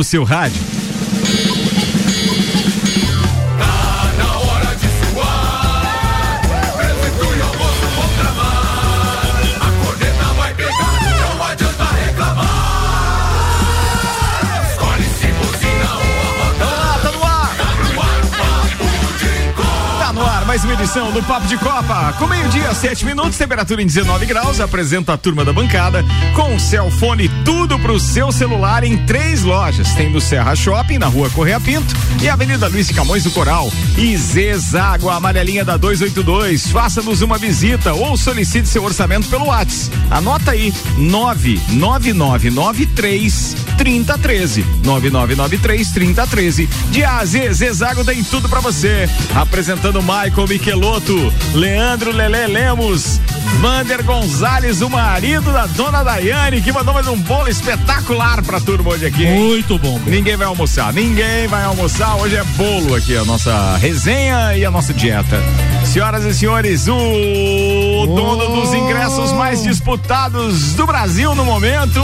no seu rádio. Mais uma edição do Papo de Copa. Com meio-dia, sete minutos, temperatura em 19 graus. Apresenta a turma da bancada com Celfone, tudo pro seu celular em três lojas. Tem no Serra Shopping, na rua Correia Pinto e Avenida Luiz Camões do Coral. E Zezago, amarelinha da 282. Faça-nos uma visita ou solicite seu orçamento pelo WhatsApp. Anota aí: 99993 3013. 9993 3013. De A a Z, Zezago tem tudo para você. Apresentando Michael Michelotto, Leandro Lele Lemos, Vander Gonzalez, o marido da dona Daiane, que mandou mais um bolo espetacular pra turma hoje aqui. Hein? Muito bom. Ninguém vai almoçar, ninguém vai almoçar. Hoje é bolo aqui, a nossa resenha e a nossa dieta. Senhoras e senhores, o oh. dono dos ingressos mais disputados do Brasil no momento.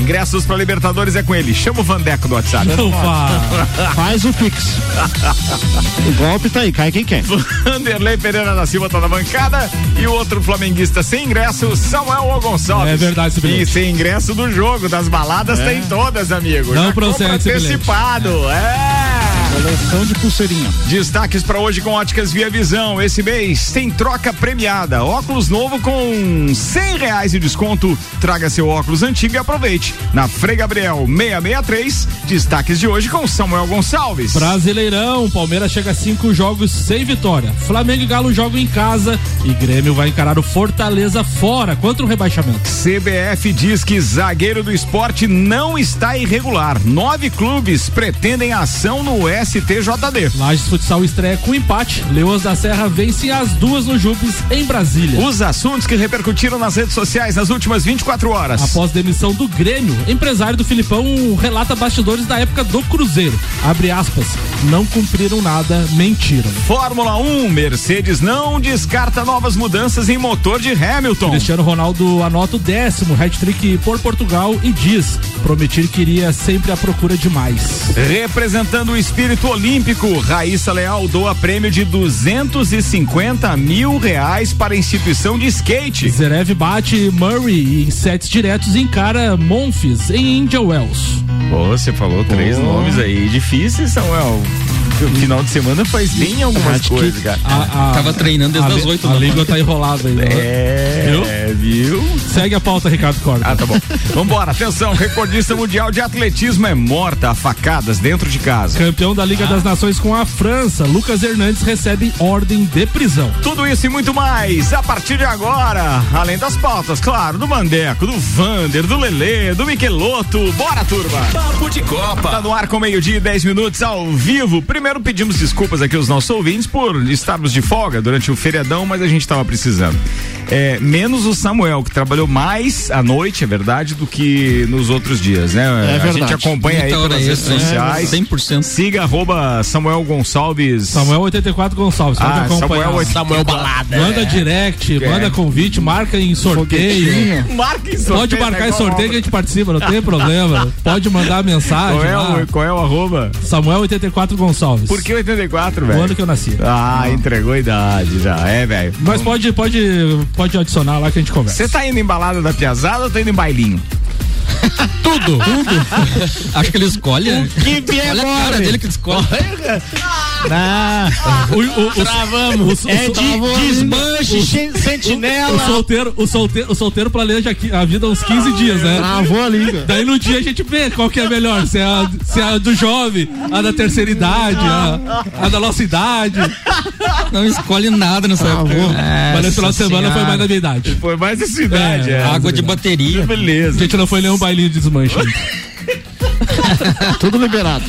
Ingressos para Libertadores é com ele. Chama o Vandeco do WhatsApp. Não, faz o Pix. o golpe tá aí, cai quem quer. Vanderlei Pereira da Silva tá na bancada e o outro flamenguista sem ingresso, Samuel Gonçalves. É verdade, E sem ingresso do jogo, das baladas é. tem todas, amigo. Não procede, antecipado. É. Coleção de pulseirinha. Destaques para hoje com Óticas Via Visão. Esse mês tem troca premiada. Óculos novo com cem reais de desconto. Traga seu óculos antigo e aproveite. Na Frei Gabriel 663. Destaques de hoje com Samuel Gonçalves. Brasileirão. Palmeiras chega a cinco jogos sem vitória. Flamengo e Galo jogam em casa e Grêmio vai encarar o Fortaleza fora contra o rebaixamento. CBF diz que zagueiro do esporte não está irregular. Nove clubes pretendem ação no S STJD. Lages Futsal estreia com empate. Leões da Serra vence as duas no Jupes em Brasília. Os assuntos que repercutiram nas redes sociais nas últimas 24 horas. Após demissão do Grêmio, empresário do Filipão relata bastidores da época do Cruzeiro. Abre aspas. Não cumpriram nada, mentiram. Fórmula 1, Mercedes não descarta novas mudanças em motor de Hamilton. Cristiano Ronaldo anota o décimo hat-trick por Portugal e diz: prometer que iria sempre à procura de mais. Representando o espírito espírito olímpico, Raíssa Leal doa prêmio de 250 mil reais para a instituição de skate. Zerev bate Murray em sets diretos e encara Monfils em India Wells. Pô, você falou três nomes aí difíceis, Samuel o final de semana faz bem algumas Acho coisas, cara. A, a, Tava treinando desde as oito. A, a língua tá enrolada aí. Né? É, viu? viu? Segue a pauta, Ricardo Corda. Ah, tá bom. Vambora, atenção, recordista mundial de atletismo é morta a facadas dentro de casa. Campeão da Liga ah. das Nações com a França, Lucas Hernandes recebe ordem de prisão. Tudo isso e muito mais a partir de agora, além das pautas, claro, do Mandeco, do Vander, do Lelê, do Miqueloto. Bora, turma! Papo de Copa. Tá no ar com meio-dia e dez minutos ao vivo. Primeiro Primeiro pedimos desculpas aqui aos nossos ouvintes por estarmos de folga durante o feriadão, mas a gente estava precisando. É, menos o Samuel, que trabalhou mais à noite, é verdade, do que nos outros dias, né? É a gente acompanha aí pelas redes sociais. É, 100%. Siga arroba Samuel Gonçalves. Samuel 84 Gonçalves. Pode ah, acompanhar. Samuel, Samuel Balada. Manda é. direct, é. manda convite, marca em sorteio. marca em sorteio. Pode marcar em sorteio que a gente participa, não tem problema. Pode mandar mensagem. Qual é, o, qual é o arroba? Samuel 84 Gonçalves. Por que 84, velho? O ano que eu nasci. Ah, ah. entregou a idade já. É, velho. Mas pode, pode, pode adicionar lá que a gente conversa. Você tá indo em balada da piazada ou tá indo em bailinho? Tudo. Tudo. Acho que ele escolhe. O que vier Olha a cara dele que escolhe. Ah, o, o, o, Travamos. O, é de desmanche, sentinela. O solteiro, o solteiro, o solteiro planeja a vida uns 15 dias, né? Travou a língua. Daí no dia a gente vê qual que é melhor, se é a, se é a do jovem, a da terceira idade, a, a da nossa idade. Não escolhe nada nessa época. Mas nesse final de semana foi mais da minha idade. Foi mais dessa idade, é, é. Água de bateria. Beleza. A gente não foi nenhum bailinho de desmanche. Tudo liberado.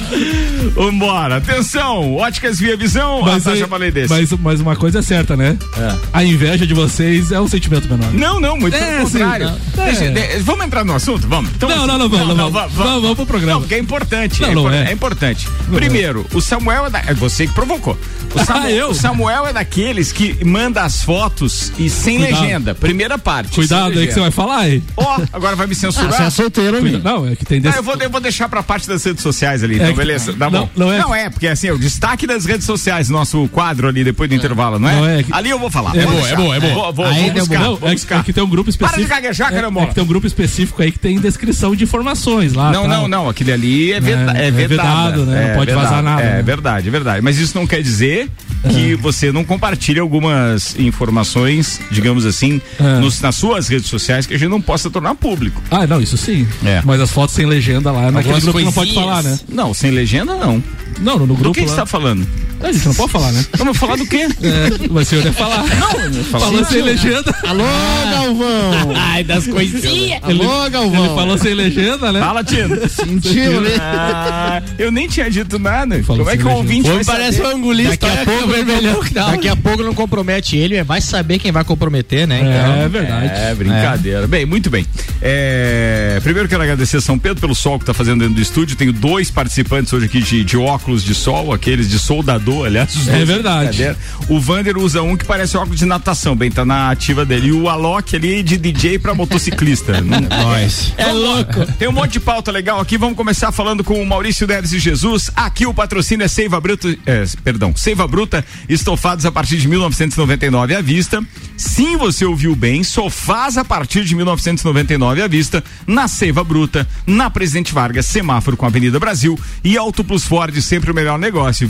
Vambora. Atenção, óticas via visão. Mas, ah, tá, já falei desse. Mas, mas uma coisa é certa, né? É. A inveja de vocês é um sentimento menor. Não, não, muito é, pelo contrário. Sim, Deixa, é. de, vamos entrar no assunto? Vamos. Então, não, assim, não, não, vamos, não, não, vamos, vamos, vamos pro programa. Não, porque é importante. Não, é, é. é, importante. Primeiro, o Samuel é, da, é você que provocou. O Samuel, ah, eu? o Samuel é daqueles que manda as fotos e sem Cuidado. legenda. Primeira parte. Cuidado aí que você vai falar aí. Ó, oh, agora vai me censurar. Ah, você é solteiro, amigo. Não, é que tem desse... ah, eu, vou, eu vou deixar pra parte das redes sociais ali. Então, é, beleza. Tá não, bom. Não é, não é, porque assim, é o destaque das redes sociais, nosso quadro ali depois do é. intervalo, não é? Não é que... Ali eu vou falar. É boa, é boa, é boa. Vou, vou, vou buscar, não, vou buscar. É, que tem um grupo específico. Para de gaguejar. É, que tem um grupo específico aí que tem descrição de informações lá. Não, não, não. Aquele ali é, veda, é, vedado, né? não pode vazar nada. É né? verdade, é verdade. Mas isso não quer dizer que você não compartilhe algumas informações, digamos assim, nos, nas suas redes sociais que a gente não possa tornar público. Ah, não, isso sim. É. Mas as fotos sem legenda lá, naquele grupo não pode falar, né? Não, sem legenda não. Não, no grupo. Do que você tá falando? A gente não pode falar, né? Vamos falar do quê? É, mas o senhor ia falar. Não, falou sem legenda. Alô, Galvão! Ai, das coisinhas. Alô, Galvão! Ele falou sem legenda, né? Fala, Tino. Sentiu, né? Ah, eu nem tinha dito nada. Falou Como é que o ouvinte vai parece um angulista. Daqui a pouco, vermelhão. Daqui a pouco não compromete ele, vai saber quem vai comprometer, né? Então, é verdade. É, brincadeira. É. Bem, muito bem. É, primeiro quero agradecer a São Pedro pelo sol que tá fazendo dentro do estúdio. Tenho dois participantes hoje aqui de, de óculos de sol, aqueles de soldador, aliás. Os é verdade. O Vander usa um que parece óculos de natação, bem, tá na ativa dele. E o Alok ali de DJ pra motociclista. Nós. É louco. Tem um monte de pauta legal aqui. Vamos começar falando com o Maurício Neves e Jesus. Aqui o patrocínio é Seiva Bruta, é, perdão, Seiva Bruta, estofados a partir de 1999 à vista. Sim, você ouviu bem, sofás a partir de 1999 à vista, na Seiva Bruta, na Presidente Vargas, semáforo com a Avenida Brasil e Auto Plus Ford, sempre o melhor negócio,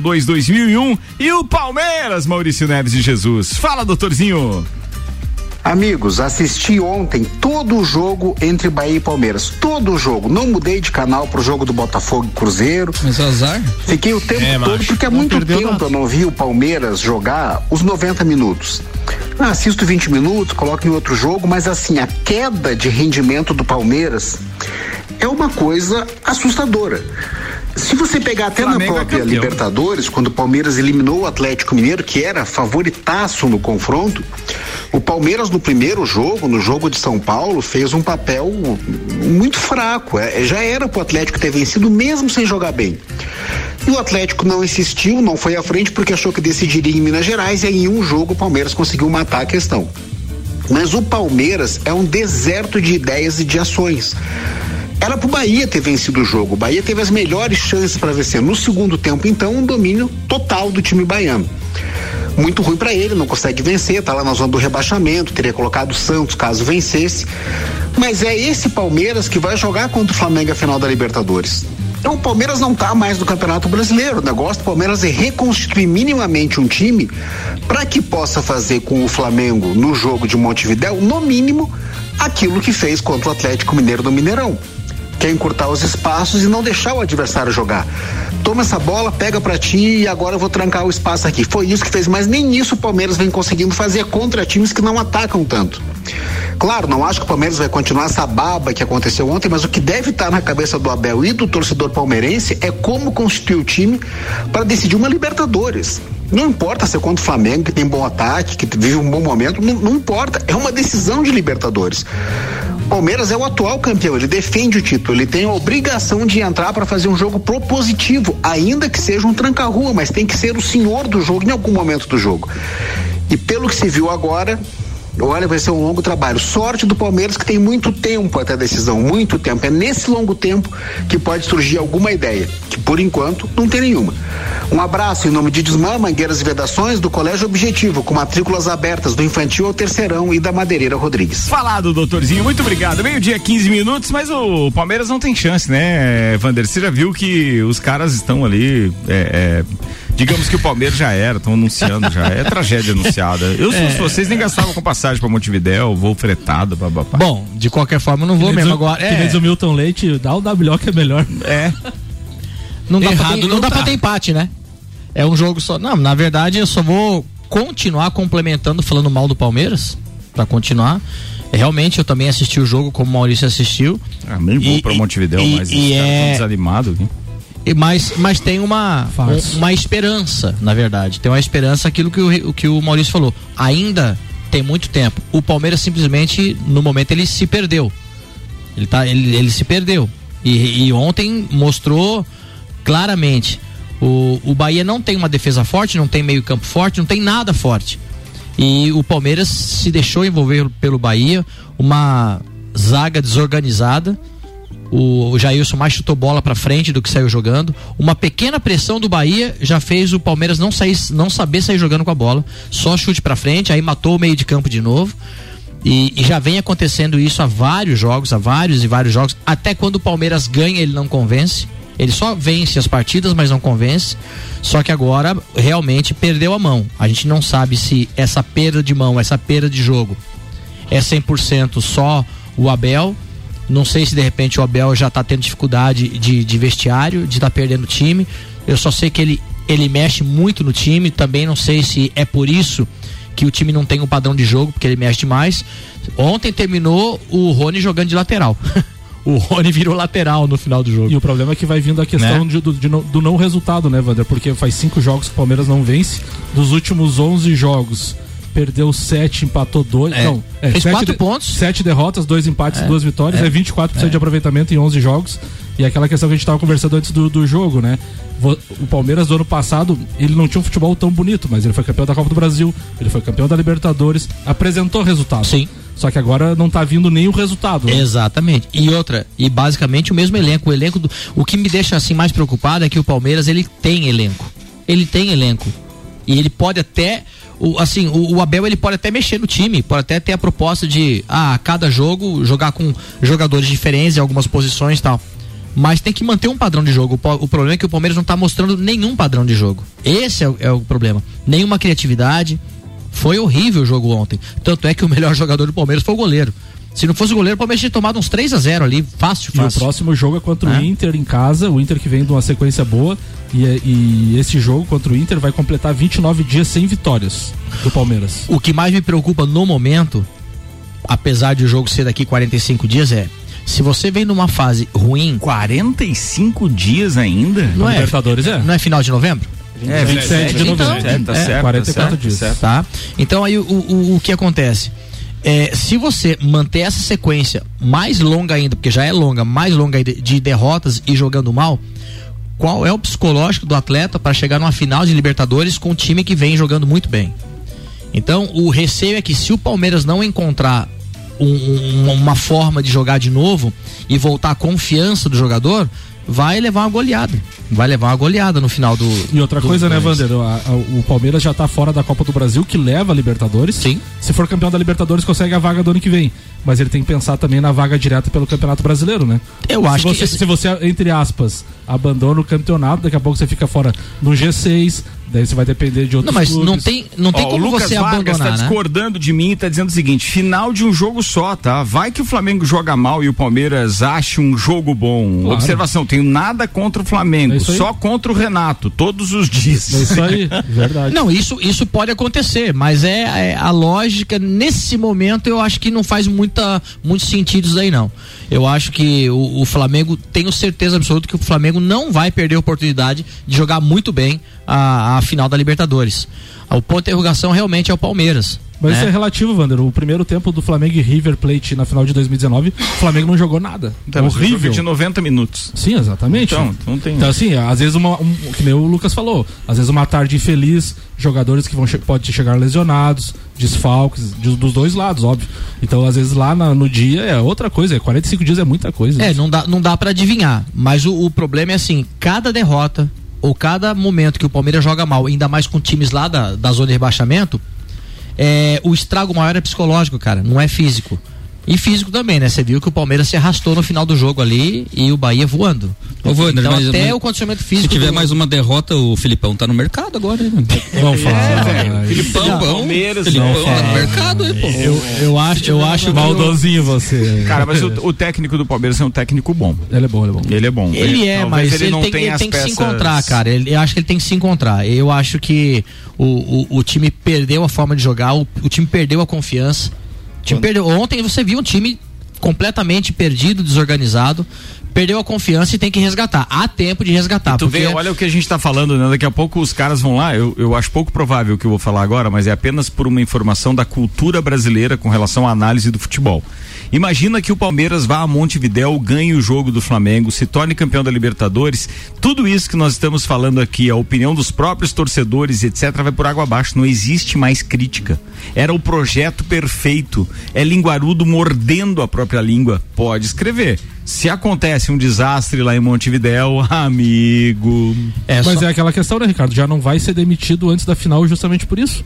2102 2001 e o Palmeiras, Maurício Neves e Jesus. Fala, doutorzinho. Amigos, assisti ontem todo o jogo entre Bahia e Palmeiras. Todo o jogo. Não mudei de canal pro jogo do Botafogo e Cruzeiro. Mas azar? Fiquei o tempo é, todo, macho. porque há muito tempo nada. eu não vi o Palmeiras jogar os 90 minutos. Ah, assisto 20 minutos, coloco em outro jogo, mas assim, a queda de rendimento do Palmeiras é uma coisa assustadora. Se você pegar até Flamengo na é própria é Libertadores, quando o Palmeiras eliminou o Atlético Mineiro, que era favoritaço no confronto, o Palmeiras no primeiro jogo, no jogo de São Paulo, fez um papel muito fraco. É, já era para o Atlético ter vencido mesmo sem jogar bem. E o Atlético não insistiu, não foi à frente porque achou que decidiria em Minas Gerais e aí em um jogo o Palmeiras conseguiu matar a questão. Mas o Palmeiras é um deserto de ideias e de ações. Era pro Bahia ter vencido o jogo. O Bahia teve as melhores chances para vencer. No segundo tempo, então, um domínio total do time baiano. Muito ruim para ele, não consegue vencer, tá lá na zona do rebaixamento, teria colocado o Santos caso vencesse. Mas é esse Palmeiras que vai jogar contra o Flamengo a final da Libertadores. Então o Palmeiras não está mais no Campeonato Brasileiro. O negócio do Palmeiras é reconstruir minimamente um time para que possa fazer com o Flamengo no jogo de Montevidéu, no mínimo, aquilo que fez contra o Atlético Mineiro no Mineirão quer encurtar os espaços e não deixar o adversário jogar. Toma essa bola, pega para ti e agora eu vou trancar o espaço aqui. Foi isso que fez, mas nem isso o Palmeiras vem conseguindo fazer contra times que não atacam tanto. Claro, não acho que o Palmeiras vai continuar essa baba que aconteceu ontem, mas o que deve estar na cabeça do Abel e do torcedor palmeirense é como constituir o time para decidir uma Libertadores. Não importa ser contra o Flamengo, que tem bom ataque, que vive um bom momento, não, não importa. É uma decisão de Libertadores. Palmeiras é o atual campeão, ele defende o título, ele tem a obrigação de entrar para fazer um jogo propositivo, ainda que seja um tranca-rua, mas tem que ser o senhor do jogo em algum momento do jogo. E pelo que se viu agora, Olha, vai ser um longo trabalho. Sorte do Palmeiras que tem muito tempo até a decisão, muito tempo. É nesse longo tempo que pode surgir alguma ideia, que por enquanto não tem nenhuma. Um abraço em nome de Desmã, Mangueiras e Vedações do Colégio Objetivo, com matrículas abertas do infantil ao terceirão e da Madeireira Rodrigues. Falado, doutorzinho, muito obrigado. Meio-dia, 15 minutos, mas o Palmeiras não tem chance, né, Vander? Você já viu que os caras estão ali. É, é, digamos que o Palmeiras já era, estão anunciando já. É tragédia anunciada. Eu, se é. vocês, nem gastavam com passagem para Montevidéu, voo fretado. Bom, de qualquer forma, não vou mesmo o, agora. É. Que o Milton Leite, dá o WO que é melhor. É. Não dá, Errado, pra, ter, não, não dá tá. pra ter empate, né? É um jogo só. Não, na verdade, eu só vou continuar complementando, falando mal do Palmeiras, para continuar. Realmente, eu também assisti o jogo como o Maurício assistiu. Ah, nem vou pra Montevidéu, e, mas e é... desanimado aqui. Mas, mas tem uma, um, uma esperança, na verdade. Tem uma esperança, aquilo que o, que o Maurício falou. Ainda tem muito tempo. O Palmeiras simplesmente, no momento, ele se perdeu. Ele, tá, ele, ele se perdeu. E, e ontem mostrou claramente. O, o Bahia não tem uma defesa forte, não tem meio campo forte, não tem nada forte. E o Palmeiras se deixou envolver pelo Bahia, uma zaga desorganizada O, Jailson mais chutou bola para frente do que saiu jogando. Uma pequena pressão do Bahia já fez o Palmeiras não sair, não saber sair jogando com a bola. Só chute para frente, aí matou o meio de campo de novo. E, e, já vem acontecendo isso há vários jogos, há vários e vários jogos. Até quando o Palmeiras ganha, ele não convence. Ele só vence as partidas, mas não convence. Só que agora realmente perdeu a mão. A gente não sabe se essa perda de mão, essa perda de jogo é 100% só o Abel. Não sei se de repente o Abel já está tendo dificuldade de, de vestiário, de estar tá perdendo o time. Eu só sei que ele, ele mexe muito no time. Também não sei se é por isso que o time não tem um padrão de jogo, porque ele mexe demais. Ontem terminou o Rony jogando de lateral. o Rony virou lateral no final do jogo. E o problema é que vai vindo a questão né? de, do, de, do não resultado, né, Wander? Porque faz cinco jogos que o Palmeiras não vence. Dos últimos 11 jogos, perdeu sete, empatou dois. É. Não, é, Fez quatro de, pontos. Sete derrotas, dois empates e é. duas vitórias. É, é 24% é. de aproveitamento em 11 jogos. E aquela questão que a gente estava conversando antes do, do jogo, né? O Palmeiras do ano passado, ele não tinha um futebol tão bonito, mas ele foi campeão da Copa do Brasil, ele foi campeão da Libertadores, apresentou resultado. Sim. Só que agora não tá vindo nem o resultado. Né? Exatamente. E outra, e basicamente o mesmo elenco. O elenco do, o que me deixa assim mais preocupado é que o Palmeiras ele tem elenco. Ele tem elenco. E ele pode até o, assim, o, o, Abel ele pode até mexer no time, pode até ter a proposta de ah, cada jogo jogar com jogadores diferentes em algumas posições e tal. Mas tem que manter um padrão de jogo. O, o problema é que o Palmeiras não está mostrando nenhum padrão de jogo. Esse é é o problema. Nenhuma criatividade. Foi horrível o jogo ontem. Tanto é que o melhor jogador do Palmeiras foi o goleiro. Se não fosse o goleiro, o Palmeiras tinha tomado uns 3 a 0 ali, fácil, fácil. E o próximo jogo é contra é. o Inter em casa, o Inter que vem de uma sequência boa. E, e, esse jogo contra o Inter vai completar 29 dias sem vitórias do Palmeiras. O que mais me preocupa no momento, apesar de o jogo ser daqui 45 dias, é se você vem numa fase ruim. 45 dias ainda? Não é, Libertadores é? Não é final de novembro? É, 27 de novembro. Então, é, tá é, certo, 44 tá dias. Tá? Então aí o, o, o que acontece? É, se você manter essa sequência mais longa ainda, porque já é longa, mais longa de derrotas e jogando mal, qual é o psicológico do atleta para chegar numa final de Libertadores com um time que vem jogando muito bem? Então, o receio é que se o Palmeiras não encontrar um, um, uma forma de jogar de novo e voltar a confiança do jogador, vai levar uma goleada. Vai levar uma goleada no final do. E outra do coisa, né, Vander? O Palmeiras já tá fora da Copa do Brasil, que leva a Libertadores. Sim. Se for campeão da Libertadores, consegue a vaga do ano que vem. Mas ele tem que pensar também na vaga direta pelo Campeonato Brasileiro, né? Eu acho se você, que. Se você, entre aspas, abandona o campeonato, daqui a pouco você fica fora no G6, Daí você vai depender de outros Não, mas clubes. não tem, não tem Ó, como Lucas você Vargas abandonar, tá né? discordando de mim e tá dizendo o seguinte, final de um jogo só, tá? Vai que o Flamengo joga mal e o Palmeiras acha um jogo bom. Claro. Observação, tenho nada contra o Flamengo, é só contra o Renato, todos os dias. É isso aí, verdade. Não, isso, isso pode acontecer, mas é, é, a lógica, nesse momento, eu acho que não faz muita, muitos sentidos aí, não. Eu acho que o, o Flamengo, tenho certeza absoluta que o Flamengo não vai perder a oportunidade de jogar muito bem a, a final da Libertadores. O ponto de interrogação realmente é o Palmeiras. Mas né? isso é relativo, Wander. O primeiro tempo do Flamengo e River Plate na final de 2019, o Flamengo não jogou nada. Então, horrível. de 90 minutos. Sim, exatamente. Então, não tem. Então, assim, às vezes uma. Um, que nem o Lucas falou, às vezes uma tarde infeliz, jogadores que vão che podem chegar lesionados, desfalques, de, dos dois lados, óbvio. Então, às vezes lá na, no dia é outra coisa, é 45 dias é muita coisa. É, não dá, não dá para adivinhar. Mas o, o problema é assim, cada derrota, ou cada momento que o Palmeiras joga mal, ainda mais com times lá da, da zona de rebaixamento, é, o estrago maior é psicológico, cara, não é físico. E físico também, né? Você viu que o Palmeiras se arrastou no final do jogo ali e o Bahia voando. Ô, Wander, então mas, até mas, o condicionamento físico. Se tiver do... mais uma derrota, o Filipão tá no mercado agora, né? Vamos falar. É, Filipão, não, Palmeiras, Filipão tá no mercado, aí, pô. Eu, eu acho, eu acho maldosinho você. Cara, mas o, o, técnico do Palmeiras é um técnico bom. Ele é bom, ele é bom. Ele é bom. Ele, ele é, mas ele, ele tem, tem, ele tem que se encontrar, cara. Ele, eu acho que ele tem que se encontrar. Eu acho que o, o, o time perdeu a forma de jogar, o, o time perdeu a confiança. O time perdeu. Ontem você viu um time completamente perdido, desorganizado, perdeu a confiança e tem que resgatar. Há tempo de resgatar. E tu porque... vê, olha o que a gente está falando, né? Daqui a pouco os caras vão lá, eu, eu acho pouco provável o que eu vou falar agora, mas é apenas por uma informação da cultura brasileira com relação à análise do futebol. Imagina que o Palmeiras vá a Montevidéu, ganhe o jogo do Flamengo, se torne campeão da Libertadores. Tudo isso que nós estamos falando aqui, a opinião dos próprios torcedores, etc., vai por água abaixo. Não existe mais crítica. Era o projeto perfeito. É linguarudo mordendo a própria própria língua, pode escrever. Se acontece um desastre lá em Montevidéu, amigo. É Mas só... é aquela questão, né, Ricardo? Já não vai ser demitido antes da final justamente por isso.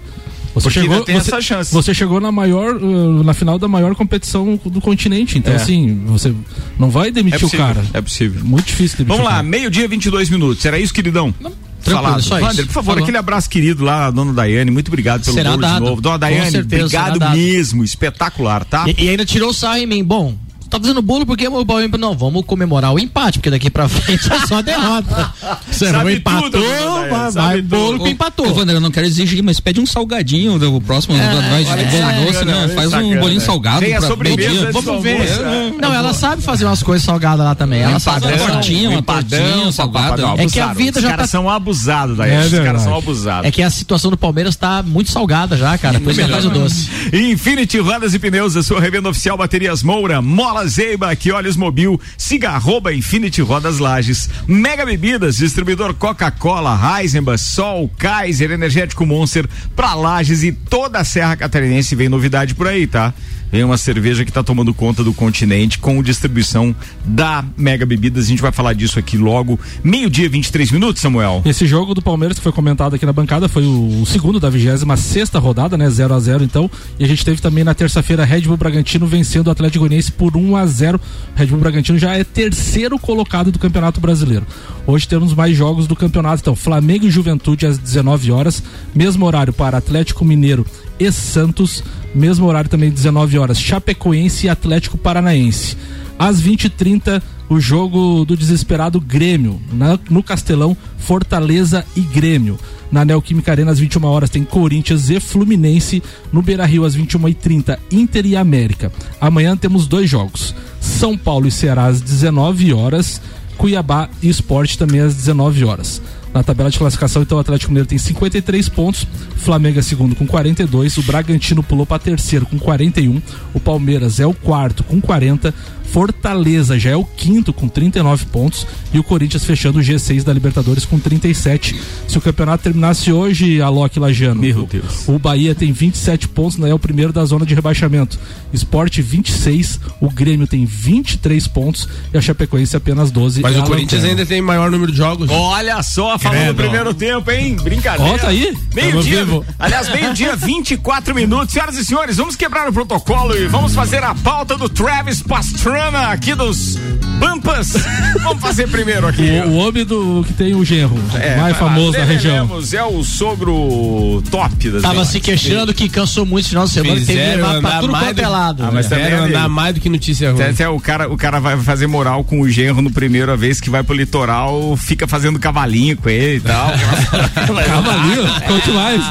Você chegou, você, você, chegou na maior, uh, na final da maior competição do continente. Então, é. assim, você não vai demitir é possível, o cara. É possível. Muito difícil demitir Vamos lá, meio-dia, 22 minutos. Era isso, queridão? Não. Falado. Wander, por favor, Falou. aquele abraço querido lá, dona Daiane, muito obrigado pelo será de novo. Dona Daiane, obrigado mesmo, espetacular, tá? E, e ainda tirou o sarro em mim. Bom, tá fazendo bolo porque o Bahia não, vamos comemorar o empate, porque daqui pra frente é só derrota. Você não empatou, tudo, vai, vai bolo que empatou. Ô, eu não quero exigir, mas pede um salgadinho do próximo, é, vai, é, doce, não, faz um bolinho salgado Tem a sobremesa, vamos ver. É, não, ela sabe fazer umas coisas salgadas lá também, ela sabe. Uma tortinha, uma tortinha salgada. É que a vida já tá... Os caras são abusados daí, é os caras são abusados. É que a situação do Palmeiras tá muito salgada já, cara, por isso que faz o doce. Infinity Rodas e Pneus, a sua revenda oficial Baterias Moura, Mola Zeiba, aqui Olhos Mobil, siga arroba Infinity Rodas Lages, Mega Bebidas, distribuidor Coca-Cola, Heisenbach, Sol, Kaiser, Energético Monster, pra Lages e toda a Serra Catarinense vem novidade por aí, tá? Vem uma cerveja que está tomando conta do continente com distribuição da Mega Bebidas. A gente vai falar disso aqui logo. Meio-dia, 23 minutos, Samuel. Esse jogo do Palmeiras que foi comentado aqui na bancada foi o, segundo da 26 sexta rodada, né? 0 a 0 então. E a gente teve também na terça-feira Red Bull Bragantino vencendo o Atlético Goianiense por 1 a 0 Red Bull Bragantino já é terceiro colocado do Campeonato Brasileiro. Hoje temos mais jogos do campeonato. Então, Flamengo e Juventude às 19 horas, mesmo horário para Atlético Mineiro e Santos, mesmo horário também 19 horas, Chapecoense e Atlético Paranaense. Às 20h30, o jogo do desesperado Grêmio, na, no Castelão, Fortaleza e Grêmio. Na Neoquímica Arena, às 21 horas, tem Corinthians e Fluminense. No Beira Rio, às 21h30, Inter e América. Amanhã temos dois jogos: São Paulo e Ceará às 19 horas. Cuiabá e Esporte também às 19 horas. Na tabela de classificação, então, o Atlético Mineiro tem 53 pontos, Flamengo é segundo com 42, o Bragantino pulou para terceiro com 41, o Palmeiras é o quarto com 40, Fortaleza já é o quinto com 39 pontos e o Corinthians fechando o G6 da Libertadores com 37. Se o campeonato terminasse hoje, a Loki Lagiano, Meu Deus. o Bahia tem 27 pontos, né, é o primeiro da zona de rebaixamento. Esporte 26, o Grêmio tem 23 pontos e a Chapecoense apenas 12. Mas o Corinthians ainda tem maior número de jogos. Olha só, falando do primeiro tempo, hein? Brincadeira. Ó, tá aí. Meio-dia. Aliás, meio-dia, 24 minutos. Senhoras e senhores, vamos quebrar o protocolo e vamos fazer a pauta do Travis Pastrana aqui dos Pampas. Vamos fazer primeiro aqui. O, o homem do que tem o genro, é, mais famoso da região. É o sogro top das Tava se queixando que cansou muito no final de semana, teve que levar pra tudo quanto é lado. Ah, mas também andar mais do que notícia ruim. Até, o, cara, o cara vai fazer moral com o genro no primeiro vez que vai pro litoral, fica fazendo cavalinho com ele e tal. cavalinho? Conte mais.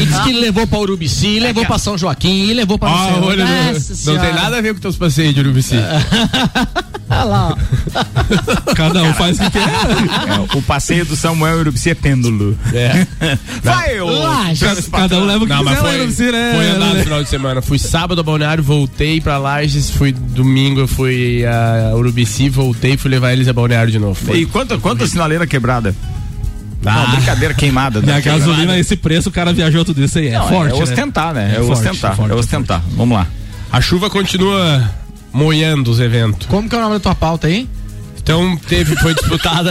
e disse que levou pra Urubici, levou pra São Joaquim, levou pra ah, olha, não, não tem nada a ver com teus passeios de Urubici. Olha lá, Cada um faz o que quer. É, o passeio do Samuel Urubici é pêndulo. É. Vai, ô. Cada um leva o que não, quiser foi, Urubici, né? Foi andar no final de semana. Fui sábado a Balneário, voltei pra Lages, fui domingo, eu fui a Urubici, voltei, fui levar eles a Balneário de novo. Foi. E quanta, quanta sinaleira quebrada? Ah. Não, brincadeira queimada. E a gasolina, esse preço, o cara viajou tudo isso aí. É não, forte. É ostentar, né? né? É, é forte, ostentar. Forte, é ostentar. Vamos lá. A chuva continua moendo os eventos. Como que é o nome da tua pauta aí? Então teve, foi disputada,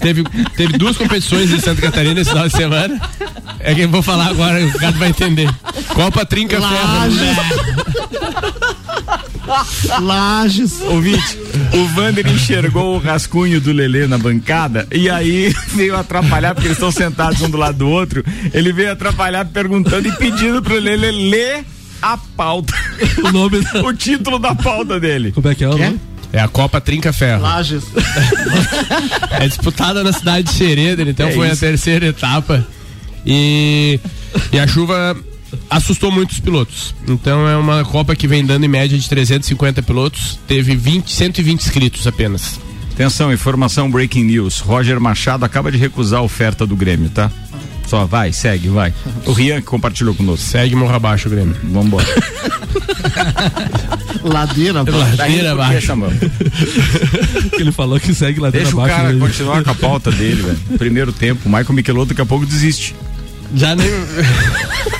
teve, teve duas competições em Santa Catarina esse final de semana. É que eu vou falar agora, o cara vai entender. Copa Trinca Lages. Ferro. Lages. Ouvinte, o Vander enxergou o rascunho do Lelê na bancada e aí veio atrapalhar, porque eles estão sentados um do lado do outro. Ele veio atrapalhar perguntando e pedindo pro Lelê ler a pauta. O nome da... O título da pauta dele. Como é que é o nome? É a Copa Trinca Ferro. Lages. é disputada na cidade de Xereda, então é foi isso. a terceira etapa. E, e a chuva assustou muitos pilotos. Então é uma Copa que vem dando em média de 350 pilotos. Teve 20, 120 inscritos apenas. Atenção, informação breaking news. Roger Machado acaba de recusar a oferta do Grêmio, tá? Só vai, segue, vai. O Rian que compartilhou conosco. Segue morra abaixo, Grêmio. Vambora. ladeira abaixo. Ladeira abaixo. Ele falou que segue ladeira Deixa abaixo. Deixa o cara continuar com a pauta dele, velho. Primeiro tempo, o Michael Michelotto daqui a pouco desiste. Já nem.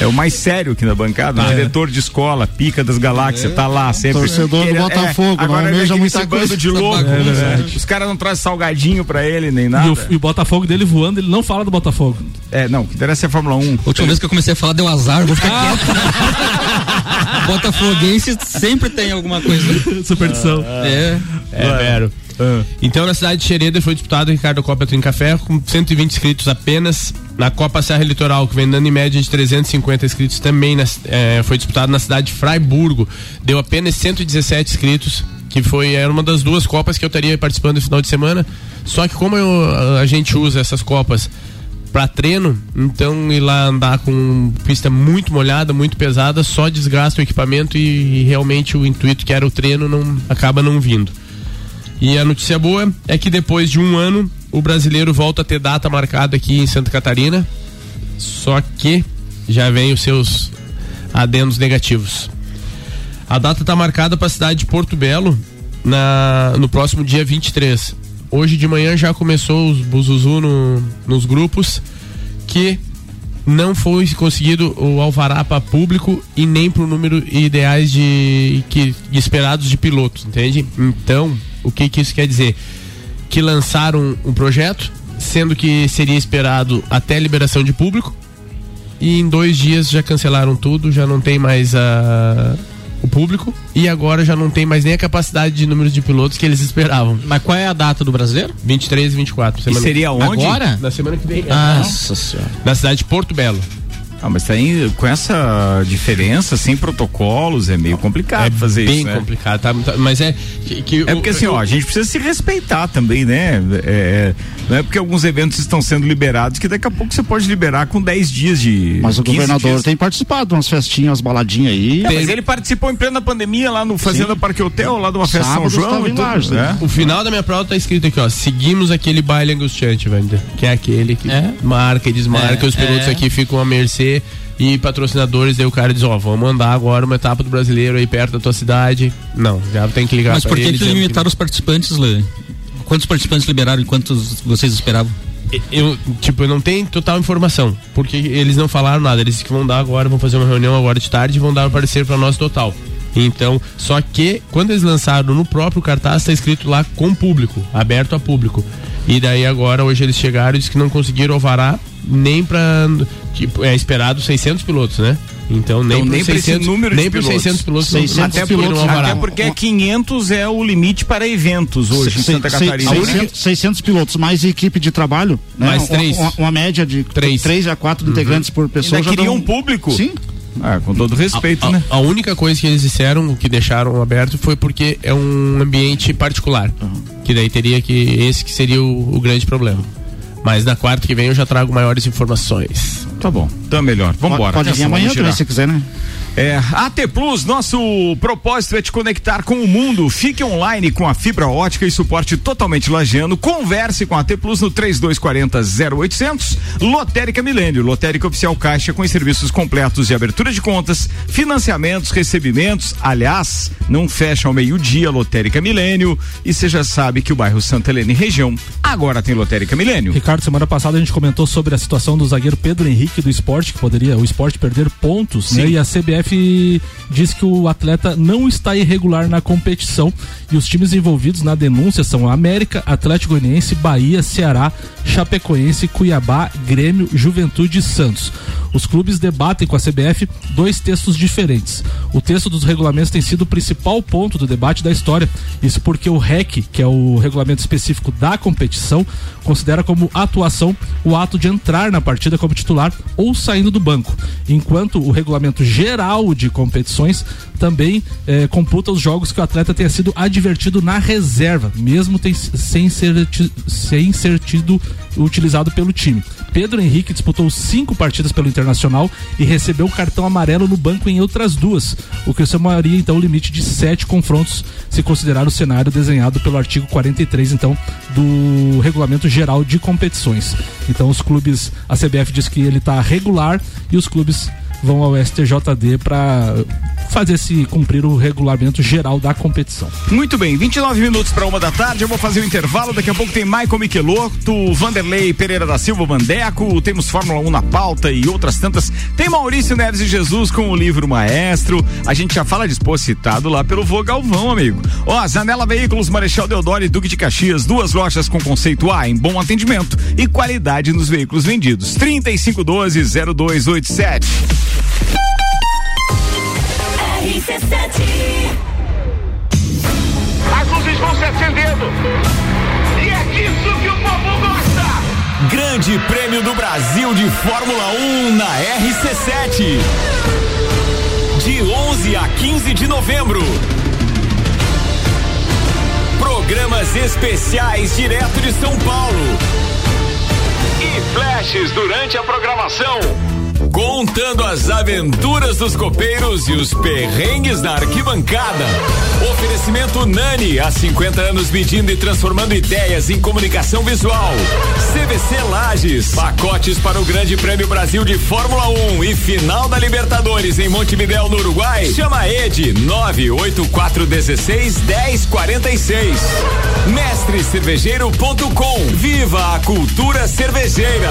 É o mais sério aqui na bancada, ah, diretor é. de escola, pica das galáxias, é. tá lá sempre. Torcedor do Botafogo, é, agora não muita coisa. de louco. É, os caras não trazem salgadinho pra ele, nem nada. E o, e o, Botafogo dele voando, ele não fala do Botafogo. É, não, que interessa é a Fórmula 1. A última vez que eu comecei a falar deu azar, vou ficar ah. quieto. Botafoguense sempre tem alguma coisa. Superstição. Ah, é. É, Vero. Ah. Então, na cidade de Xereda foi disputado o Ricardo Copa Trim Café com 120 inscritos apenas. Na Copa Serra Litoral, que vem dando em média de 350 inscritos, também na, é, foi disputado na cidade de Fraiburgo. Deu apenas 117 inscritos, que foi era uma das duas Copas que eu estaria participando no final de semana. Só que como eu, a gente usa essas Copas para treino, então ir lá andar com pista muito molhada, muito pesada, só desgasta o equipamento e, e realmente o intuito que era o treino não acaba não vindo. E a notícia boa é que depois de um ano, o brasileiro volta a ter data marcada aqui em Santa Catarina. Só que já vem os seus adendos negativos. A data está marcada para a cidade de Porto Belo na, no próximo dia 23. Hoje de manhã já começou os buzuzu no, nos grupos que não foi conseguido o alvará para público e nem para o número ideais de que esperados de pilotos, entende? Então, o que, que isso quer dizer? Que lançaram um projeto, sendo que seria esperado até liberação de público, e em dois dias já cancelaram tudo, já não tem mais a o público e agora já não tem mais nem a capacidade de números de pilotos que eles esperavam. Mas qual é a data do brasileiro? 23 e 24. Semana... E seria onde? Agora? Na semana que vem. Nossa senhora. Na cidade de Porto Belo. Ah, mas aí, com essa diferença, sem protocolos, é meio complicado é fazer bem isso. Bem né? complicado, tá, tá, mas é. Que, que é porque o, assim, ó, a gente precisa se respeitar também, né? É, é, não é porque alguns eventos estão sendo liberados que daqui a pouco você pode liberar com 10 dias de. Mas o governador dias. tem participado de umas festinhas, umas baladinhas aí. É, mas ele participou em plena pandemia lá no Fazenda Sim. Parque Hotel, lá de uma festa Sábado São João. E tudo, Lages, né? O final da minha prova tá escrito aqui, ó. Seguimos aquele baile angustiante, velho. Que é aquele que é? marca e desmarca, os pilotos aqui ficam à mercê e patrocinadores, aí o cara diz, ó, oh, vamos mandar agora uma etapa do brasileiro aí perto da tua cidade. Não, já tem que ligar Mas por que, que limitaram que... os participantes, Lê? Quantos participantes liberaram e quantos vocês esperavam? Eu, tipo, eu não tenho total informação, porque eles não falaram nada, eles que vão dar agora, vão fazer uma reunião agora de tarde e vão dar o parecer para nós total. Então, só que quando eles lançaram no próprio cartaz, está escrito lá com público, aberto a público. E daí agora, hoje eles chegaram e disse que não conseguiram ovarar nem para tipo, é esperado 600 pilotos, né? Então nem, então, nem 600, número nem pilotos. 600 pilotos, 600 até, pilotos porque, até porque 500 é o limite para eventos hoje se, em Santa se, Catarina. 600, 600, pilotos mais equipe de trabalho, né? mais três. Uma, uma, média de 3, 3 a 4 uhum. integrantes por pessoa. Ainda queria um público? Sim. Ah, com todo respeito, a, né? A, a, única coisa que eles disseram, que deixaram aberto, foi porque é um ambiente particular. Uhum. Que daí teria que. Esse que seria o, o grande problema. Mas na quarta que vem eu já trago maiores informações. Tá bom, então é melhor. Vambora. Pode, pode vir amanhã também, se quiser, né? É, AT Plus, nosso propósito é te conectar com o mundo. Fique online com a fibra ótica e suporte totalmente lajeando. Converse com a AT Plus no 3240 0800. Lotérica Milênio, Lotérica Oficial Caixa com serviços completos de abertura de contas, financiamentos, recebimentos. Aliás, não fecha ao meio-dia Lotérica Milênio. E você já sabe que o bairro Santa Helena e região agora tem Lotérica Milênio. Ricardo, semana passada a gente comentou sobre a situação do zagueiro Pedro Henrique do esporte, que poderia o esporte perder pontos, né? E a CBF CBF diz que o atleta não está irregular na competição e os times envolvidos na denúncia são América, Atlético Goianiense, Bahia, Ceará, Chapecoense, Cuiabá, Grêmio, Juventude e Santos. Os clubes debatem com a CBF dois textos diferentes. O texto dos regulamentos tem sido o principal ponto do debate da história. Isso porque o REC, que é o regulamento específico da competição, considera como atuação o ato de entrar na partida como titular ou saindo do banco, enquanto o regulamento geral de competições também eh, computa os jogos que o atleta tenha sido advertido na reserva, mesmo tem, sem, ser, sem ser tido utilizado pelo time. Pedro Henrique disputou cinco partidas pelo Internacional e recebeu cartão amarelo no banco em outras duas, o que somaria então o limite de sete confrontos, se considerar o cenário desenhado pelo artigo 43 então do Regulamento Geral de Competições. Então os clubes, a CBF diz que ele está regular e os clubes vão ao STJD para fazer se cumprir o regulamento geral da competição. Muito bem, 29 minutos para uma da tarde. Eu vou fazer o intervalo. Daqui a pouco tem Michael Michelotto, Vanderlei Pereira da Silva Bandeco. Temos Fórmula 1 na pauta e outras tantas. Tem Maurício Neves e Jesus com o livro Maestro. A gente já fala de citado lá pelo Vogalvão, amigo. Ó, Zanela Veículos, Marechal Deodoro e Duque de Caxias. Duas lojas com conceito A em bom atendimento e qualidade nos veículos vendidos. 3512 0287. As luzes vão se acendendo. E é disso que o povo gosta. Grande Prêmio do Brasil de Fórmula 1 na RC7. De 11 a 15 de novembro. Programas especiais direto de São Paulo. E flashes durante a programação contando as aventuras dos copeiros e os perrengues da arquibancada. Oferecimento Nani, há 50 anos medindo e transformando ideias em comunicação visual. CVC Lages, pacotes para o Grande Prêmio Brasil de Fórmula 1 e final da Libertadores em Montevidéu, no Uruguai. Chama Ed 98416 1046. Mestrecervejeiro.com. Viva a cultura cervejeira.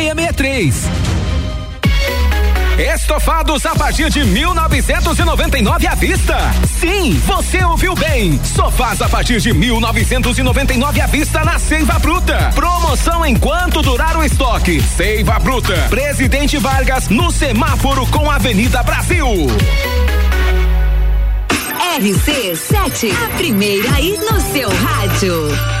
663. Estofados a partir de 1999 à vista. Sim, você ouviu bem. Sofás a partir de 1999 à vista na Seiva Bruta. Promoção enquanto durar o estoque. Seiva Bruta. Presidente Vargas no semáforo com Avenida Brasil. RC7, a primeira aí no seu rádio.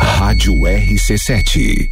Rádio RC7.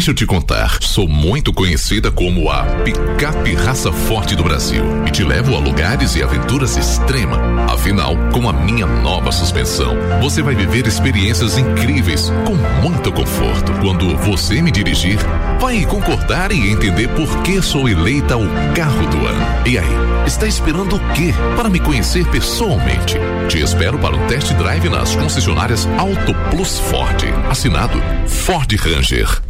Deixa eu te contar, sou muito conhecida como a picape raça forte do Brasil e te levo a lugares e aventuras extrema. Afinal, com a minha nova suspensão, você vai viver experiências incríveis com muito conforto. Quando você me dirigir, vai concordar e entender por que sou eleita o carro do ano. E aí, está esperando o quê para me conhecer pessoalmente? Te espero para um test drive nas concessionárias Auto Plus Ford. Assinado Ford Ranger.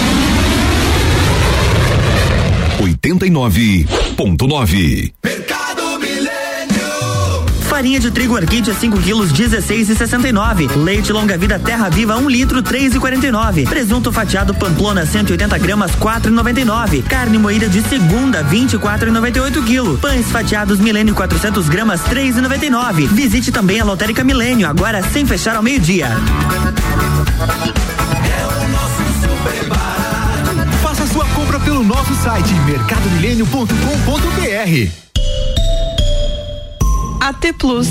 89.9. Mercado Milênio. Farinha de trigo Arquídea 5 quilos 16,69. Leite longa vida Terra Viva 1 litro 3,49. Presunto fatiado Pamplona 180 gramas 4,99. Carne moída de segunda 24,98 quilo. Pães fatiados Milênio 400 gramas 3,99. Visite também a Lotérica Milênio agora sem fechar ao meio-dia. Faça pelo nosso site mercadomilênio.com.br. AT Plus.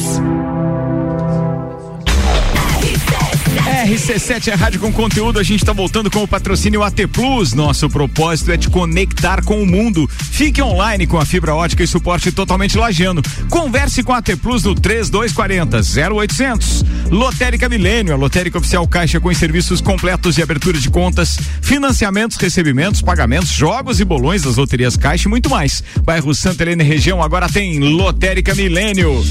RC7 é rádio com conteúdo, a gente está voltando com o patrocínio AT Plus. Nosso propósito é te conectar com o mundo. Fique online com a fibra ótica e suporte totalmente lajeando. Converse com a AT Plus no 3240 0800. Lotérica Milênio, a lotérica oficial Caixa com serviços completos de abertura de contas, financiamentos, recebimentos, pagamentos, jogos e bolões das loterias Caixa e muito mais. Bairro Santa Helena região agora tem Lotérica Milênio.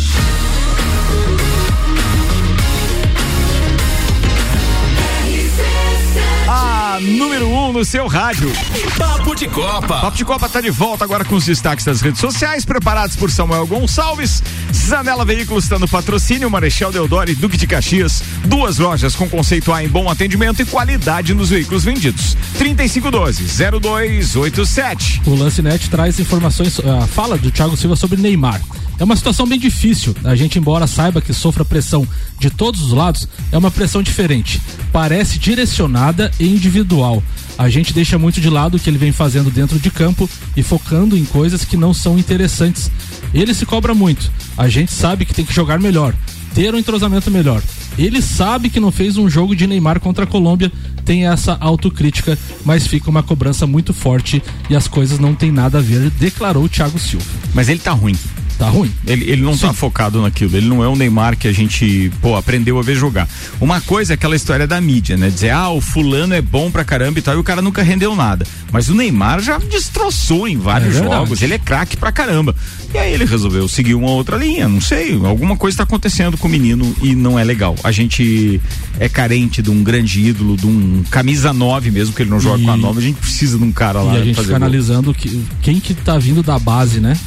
A número 1 um no seu rádio. Papo de Copa. Papo de Copa tá de volta agora com os destaques das redes sociais, preparados por Samuel Gonçalves. Zanela Veículos está no patrocínio, Marechal Deodoro e Duque de Caxias. Duas lojas com conceito A em bom atendimento e qualidade nos veículos vendidos. 3512-0287. O Lance Net traz informações, a fala do Thiago Silva sobre Neymar. É uma situação bem difícil. A gente, embora saiba que sofra pressão de todos os lados, é uma pressão diferente. Parece direcionada e individual. A gente deixa muito de lado o que ele vem fazendo dentro de campo e focando em coisas que não são interessantes. Ele se cobra muito. A gente sabe que tem que jogar melhor, ter um entrosamento melhor. Ele sabe que não fez um jogo de Neymar contra a Colômbia, tem essa autocrítica, mas fica uma cobrança muito forte e as coisas não têm nada a ver, declarou o Thiago Silva. Mas ele tá ruim. Tá ruim. Ele, ele não Sim. tá focado naquilo. Ele não é o Neymar que a gente, pô, aprendeu a ver jogar. Uma coisa é aquela história da mídia, né? Dizer, ah, o fulano é bom pra caramba e tal, e o cara nunca rendeu nada. Mas o Neymar já destroçou em vários é jogos. Ele é craque pra caramba. E aí ele resolveu seguir uma outra linha. Não sei, alguma coisa tá acontecendo com o menino e não é legal. A gente é carente de um grande ídolo, de um camisa 9 mesmo, que ele não joga e... com a 9. A gente precisa de um cara lá. E a gente fica analisando que, quem que tá vindo da base, né?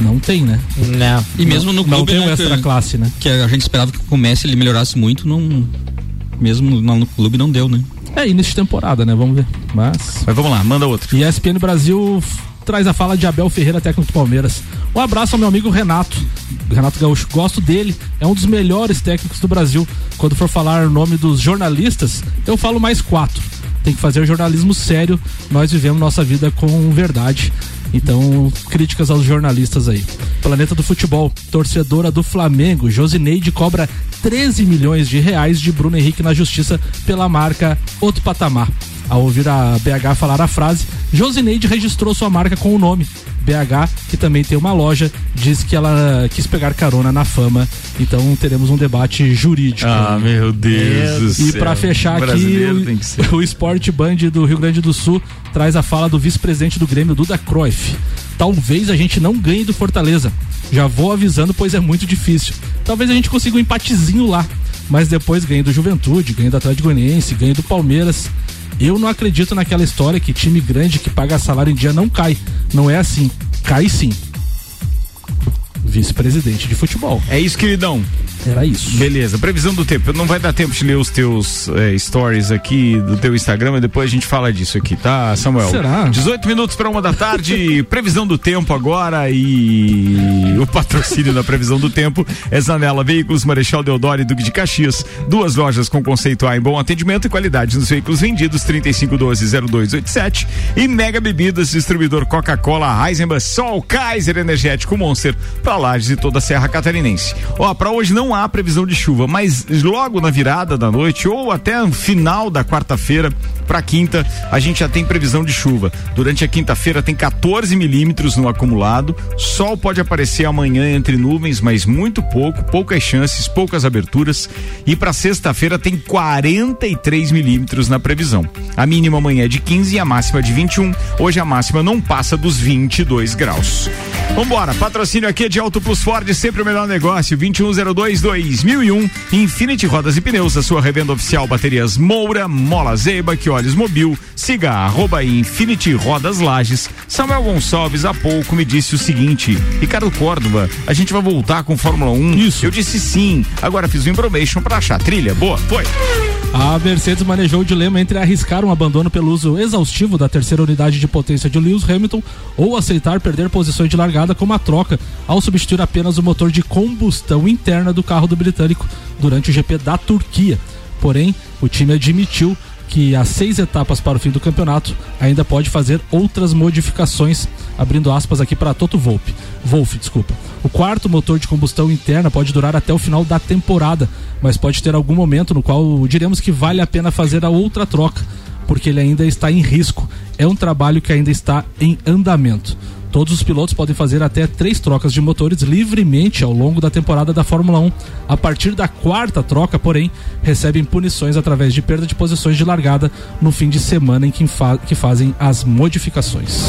Não tem, né? Não. E mesmo no clube. Não tem né, um extra classe, né? Que a gente esperava que com o Messi ele melhorasse muito, não. Mesmo no, no clube não deu, né? É início de temporada, né? Vamos ver. Mas. Mas vamos lá, manda outro. E ESPN Brasil traz a fala de Abel Ferreira, técnico do Palmeiras. Um abraço ao meu amigo Renato. Renato Gaúcho, gosto dele, é um dos melhores técnicos do Brasil. Quando for falar o nome dos jornalistas, eu falo mais quatro. Tem que fazer jornalismo sério. Nós vivemos nossa vida com verdade. Então, críticas aos jornalistas aí. Planeta do Futebol, torcedora do Flamengo, Josineide cobra 13 milhões de reais de Bruno Henrique na justiça pela marca Outro Patamar. Ao ouvir a BH falar a frase, Josineide registrou sua marca com o nome. BH, que também tem uma loja, diz que ela quis pegar carona na fama. Então teremos um debate jurídico. Ah, meu Deus. e para fechar aqui, o, o Sport Band do Rio Grande do Sul traz a fala do vice-presidente do Grêmio, Duda Cruyff. Talvez a gente não ganhe do Fortaleza. Já vou avisando, pois é muito difícil. Talvez a gente consiga um empatezinho lá. Mas depois ganhe do Juventude, ganhe do Atlético Goianiense, ganhe do Palmeiras. Eu não acredito naquela história que time grande que paga salário em dia não cai. Não é assim. Cai sim. Vice-presidente de futebol. É isso, queridão. Era isso. Beleza, previsão do tempo. Não vai dar tempo de ler os teus é, stories aqui do teu Instagram, mas depois a gente fala disso aqui, tá, Samuel? Será? 18 minutos para uma da tarde, previsão do tempo agora e o patrocínio da previsão do tempo é Zanela Veículos, Marechal Deodoro e Duque de Caxias. Duas lojas com conceito A em bom atendimento e qualidade nos veículos vendidos, 3512-0287 e Mega Bebidas, distribuidor Coca-Cola, Heisenbach, Sol, Kaiser Energético Monster, para Lages e toda a Serra Catarinense. Ó, para hoje não há previsão de chuva, mas logo na virada da noite ou até no final da quarta-feira para quinta, a gente já tem previsão de chuva. Durante a quinta-feira tem 14 milímetros no acumulado. Sol pode aparecer amanhã entre nuvens, mas muito pouco, poucas chances, poucas aberturas. E para sexta-feira tem 43 milímetros na previsão. A mínima amanhã é de 15 e a máxima de 21. Hoje a máxima não passa dos 22 graus. Vambora, patrocínio aqui é de Auto Plus Ford, sempre o melhor negócio. 2102 2001. Infinity Rodas e Pneus, a sua revenda oficial baterias Moura, Mola Zeiba, que Olhos Mobil. Siga arroba Infinity Rodas Lages. Samuel Gonçalves há pouco me disse o seguinte: Ricardo Córdova, a gente vai voltar com Fórmula 1. Isso. Eu disse sim. Agora fiz o information para achar trilha. Boa, foi. A Mercedes manejou o dilema entre arriscar um abandono pelo uso exaustivo da terceira unidade de potência de Lewis Hamilton ou aceitar perder posições de largada com uma troca ao substituir apenas o motor de combustão interna do carro do britânico durante o GP da Turquia. Porém, o time admitiu que há seis etapas para o fim do campeonato ainda pode fazer outras modificações, abrindo aspas aqui para Toto Wolff. Wolff, desculpa. O quarto motor de combustão interna pode durar até o final da temporada, mas pode ter algum momento no qual diremos que vale a pena fazer a outra troca, porque ele ainda está em risco. É um trabalho que ainda está em andamento. Todos os pilotos podem fazer até três trocas de motores livremente ao longo da temporada da Fórmula 1. A partir da quarta troca, porém, recebem punições através de perda de posições de largada no fim de semana em que, fa que fazem as modificações.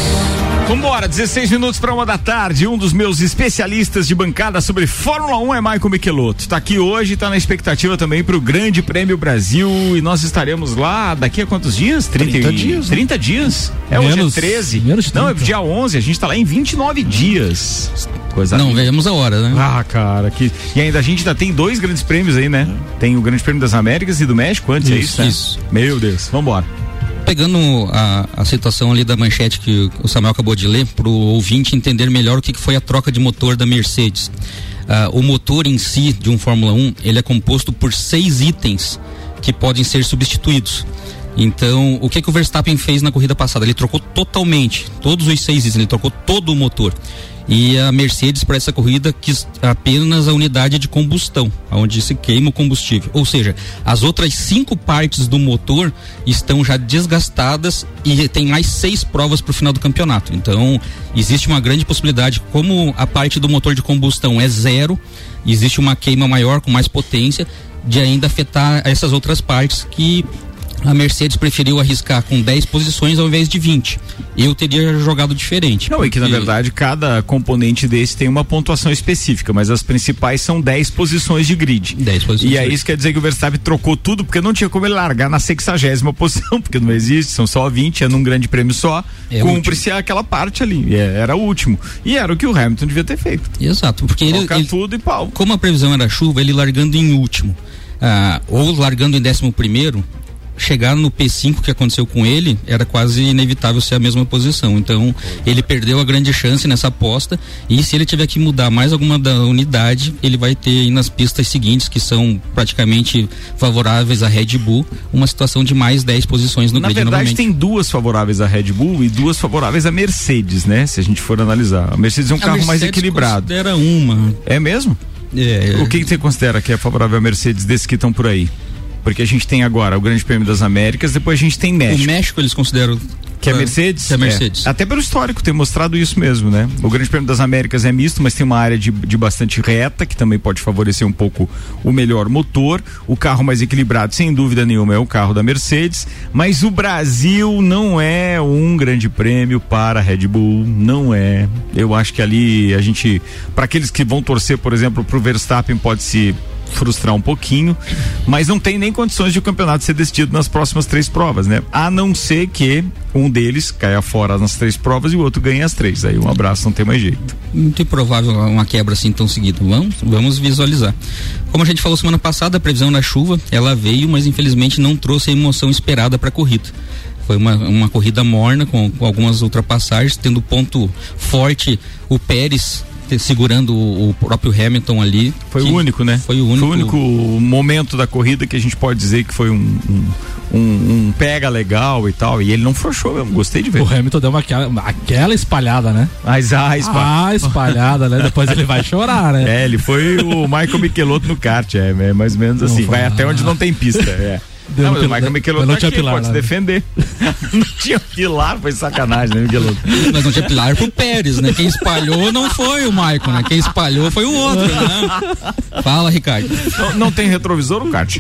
Vambora, 16 minutos para uma da tarde. Um dos meus especialistas de bancada sobre Fórmula 1 é Michael Michelotto. Está aqui hoje, está na expectativa também para o Grande Prêmio Brasil e nós estaremos lá daqui a quantos dias? 30, 30 dias. 30 dias. É Menos- hoje é 13. menos Não, é 30. dia 11, a gente está lá em 29 dias. Coisa Não linda. vemos a hora, né? Ah, cara, que e ainda a gente ainda tem dois grandes prêmios aí, né? Tem o Grande Prêmio das Américas e do México antes, é Isso, isso, né? isso. Meu Deus, vambora. Pegando a, a situação ali da manchete que o Samuel acabou de ler, para o ouvinte entender melhor o que que foi a troca de motor da Mercedes. Ah, o motor em si de um Fórmula 1, ele é composto por seis itens que podem ser substituídos. Então, o que que o Verstappen fez na corrida passada? Ele trocou totalmente, todos os seis itens, ele trocou todo o motor. E a Mercedes para essa corrida quis apenas a unidade de combustão, onde se queima o combustível. Ou seja, as outras cinco partes do motor estão já desgastadas e tem mais seis provas para o final do campeonato. Então, existe uma grande possibilidade, como a parte do motor de combustão é zero, existe uma queima maior com mais potência, de ainda afetar essas outras partes que a Mercedes preferiu arriscar com 10 posições ao invés de 20. Eu teria jogado diferente. Não, e que na porque- verdade cada componente desse tem uma pontuação específica, mas as principais são 10 posições de grid. 10 posições. E aí isso quer dizer que o Verstappen trocou tudo, porque não tinha como ele largar na sexagésima posição, porque não existe, são só 20, é num grande prêmio só. É Cumpre-se aquela parte ali. é, era o último. E era o que o Hamilton devia ter feito. Exato, porque ele, Colocar ele- tudo e pau. como a previsão era chuva, ele largando em último, ah, ou largando em décimo primeiro, chegar no P5 que aconteceu com ele, era quase inevitável ser a mesma posição. Então, ele perdeu a grande chance nessa aposta e se ele tiver que mudar mais alguma da unidade, ele vai ter aí nas pistas seguintes, que são praticamente favoráveis à Red Bull, uma situação de mais 10 posições no Na grid verdade, novamente. tem duas favoráveis à Red Bull e duas favoráveis à Mercedes, né? Se a gente for analisar. A Mercedes é um A carro mais Mercedes equilibrado. considera uma. É mesmo? É. O que, que você considera que é favorável à Mercedes desses que estão por aí? Porque a gente tem agora o Grande Prêmio das Américas, depois a gente tem México. O México eles consideram Que é Ah, Mercedes? que é Mercedes. Até pelo histórico ter mostrado isso mesmo, né? O Grande Prêmio das Américas é misto, mas tem uma área de, de bastante reta, que também pode favorecer um pouco o melhor motor. O carro mais equilibrado, sem dúvida nenhuma, é o carro da Mercedes. Mas o Brasil não é um grande prêmio para a Red Bull, não é. Eu acho que ali a gente, para aqueles que vão torcer, por exemplo, para o Verstappen, pode se frustrar um pouquinho, mas não tem nem condições de o campeonato ser decidido nas próximas três provas, né? A não ser que um deles caia fora nas três provas e o outro ganhe as três. Aí um abraço, não tem mais jeito. Muito improvável uma quebra assim tão seguida. Vamos, vamos visualizar. Como a gente falou semana passada, a previsão da chuva, ela veio, mas infelizmente não trouxe a emoção esperada para a corrida. Foi uma, uma corrida morna com, com algumas ultrapassagens, tendo ponto forte o Pérez segurando o, próprio Hamilton ali. Foi o único, né? Foi o único. Foi o único momento da corrida que a gente pode dizer que foi um, um, um- um pega legal e tal. E ele não frouxou mesmo, gostei de ver. O Hamilton deu uma, aquela, aquela espalhada, né? Mas ah, espalhada. Ah, espalhada, né? Depois ele vai chorar, né? É, ele foi o Michael Michelotto no kart, é, é mais ou menos assim. Vai até onde não tem pista, é. Deu não, mas o Michael Michelotto tá tinha aqui, pilar, pode se né? defender. não tinha pilar, foi sacanagem, né, Michelotto? Mas não tinha pilar pro Pérez, né? Quem espalhou não foi o Michael, né? Quem espalhou foi o outro, né? Fala, Ricardo. Não, não tem retrovisor no kart.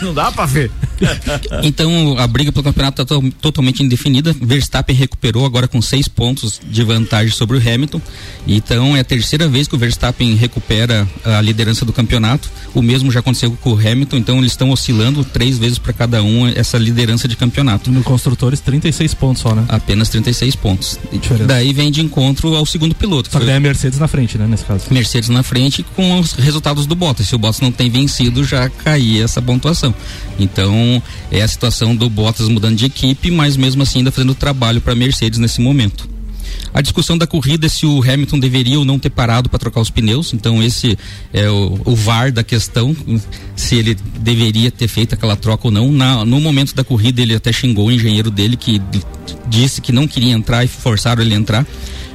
não dá pra ver. Então a briga pelo campeonato está totalmente indefinida. Verstappen recuperou agora com seis pontos de vantagem sobre o Hamilton. Então é a terceira vez que o Verstappen recupera a liderança do campeonato. O mesmo já aconteceu com o Hamilton. Então eles estão oscilando três vezes para cada um essa liderança de campeonato. No construtores, 36 pontos só, né? Apenas 36 pontos. Diferença. Daí vem de encontro ao segundo piloto. Só que daí é Mercedes na frente, né? Nesse caso. Mercedes na frente com os resultados do Bottas. Se o Bottas não tem vencido, já caía essa pontuação. Então, é a situação do Bottas mudando de equipe, mas mesmo assim ainda fazendo trabalho para Mercedes nesse momento. A discussão da corrida é se o Hamilton deveria ou não ter parado para trocar os pneus. Então, esse é o, o VAR da questão, se ele deveria ter feito aquela troca ou não. Na- no momento da corrida, ele até xingou o engenheiro dele, que disse que não queria entrar e forçaram ele a entrar.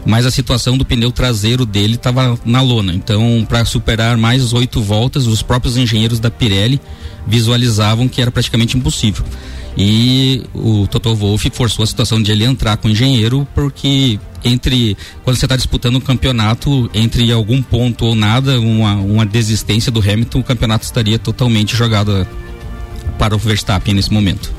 Mas a situação do pneu traseiro dele estava na lona. Então, para superar mais oito voltas, os próprios engenheiros da Pirelli visualizavam que era praticamente impossível. E o Toto Wolff forçou a situação de ele entrar com o engenheiro, porque entre quando você está disputando um campeonato, entre algum ponto ou nada, uma, uma desistência do Hamilton, o campeonato estaria totalmente jogado para o Verstappen nesse momento.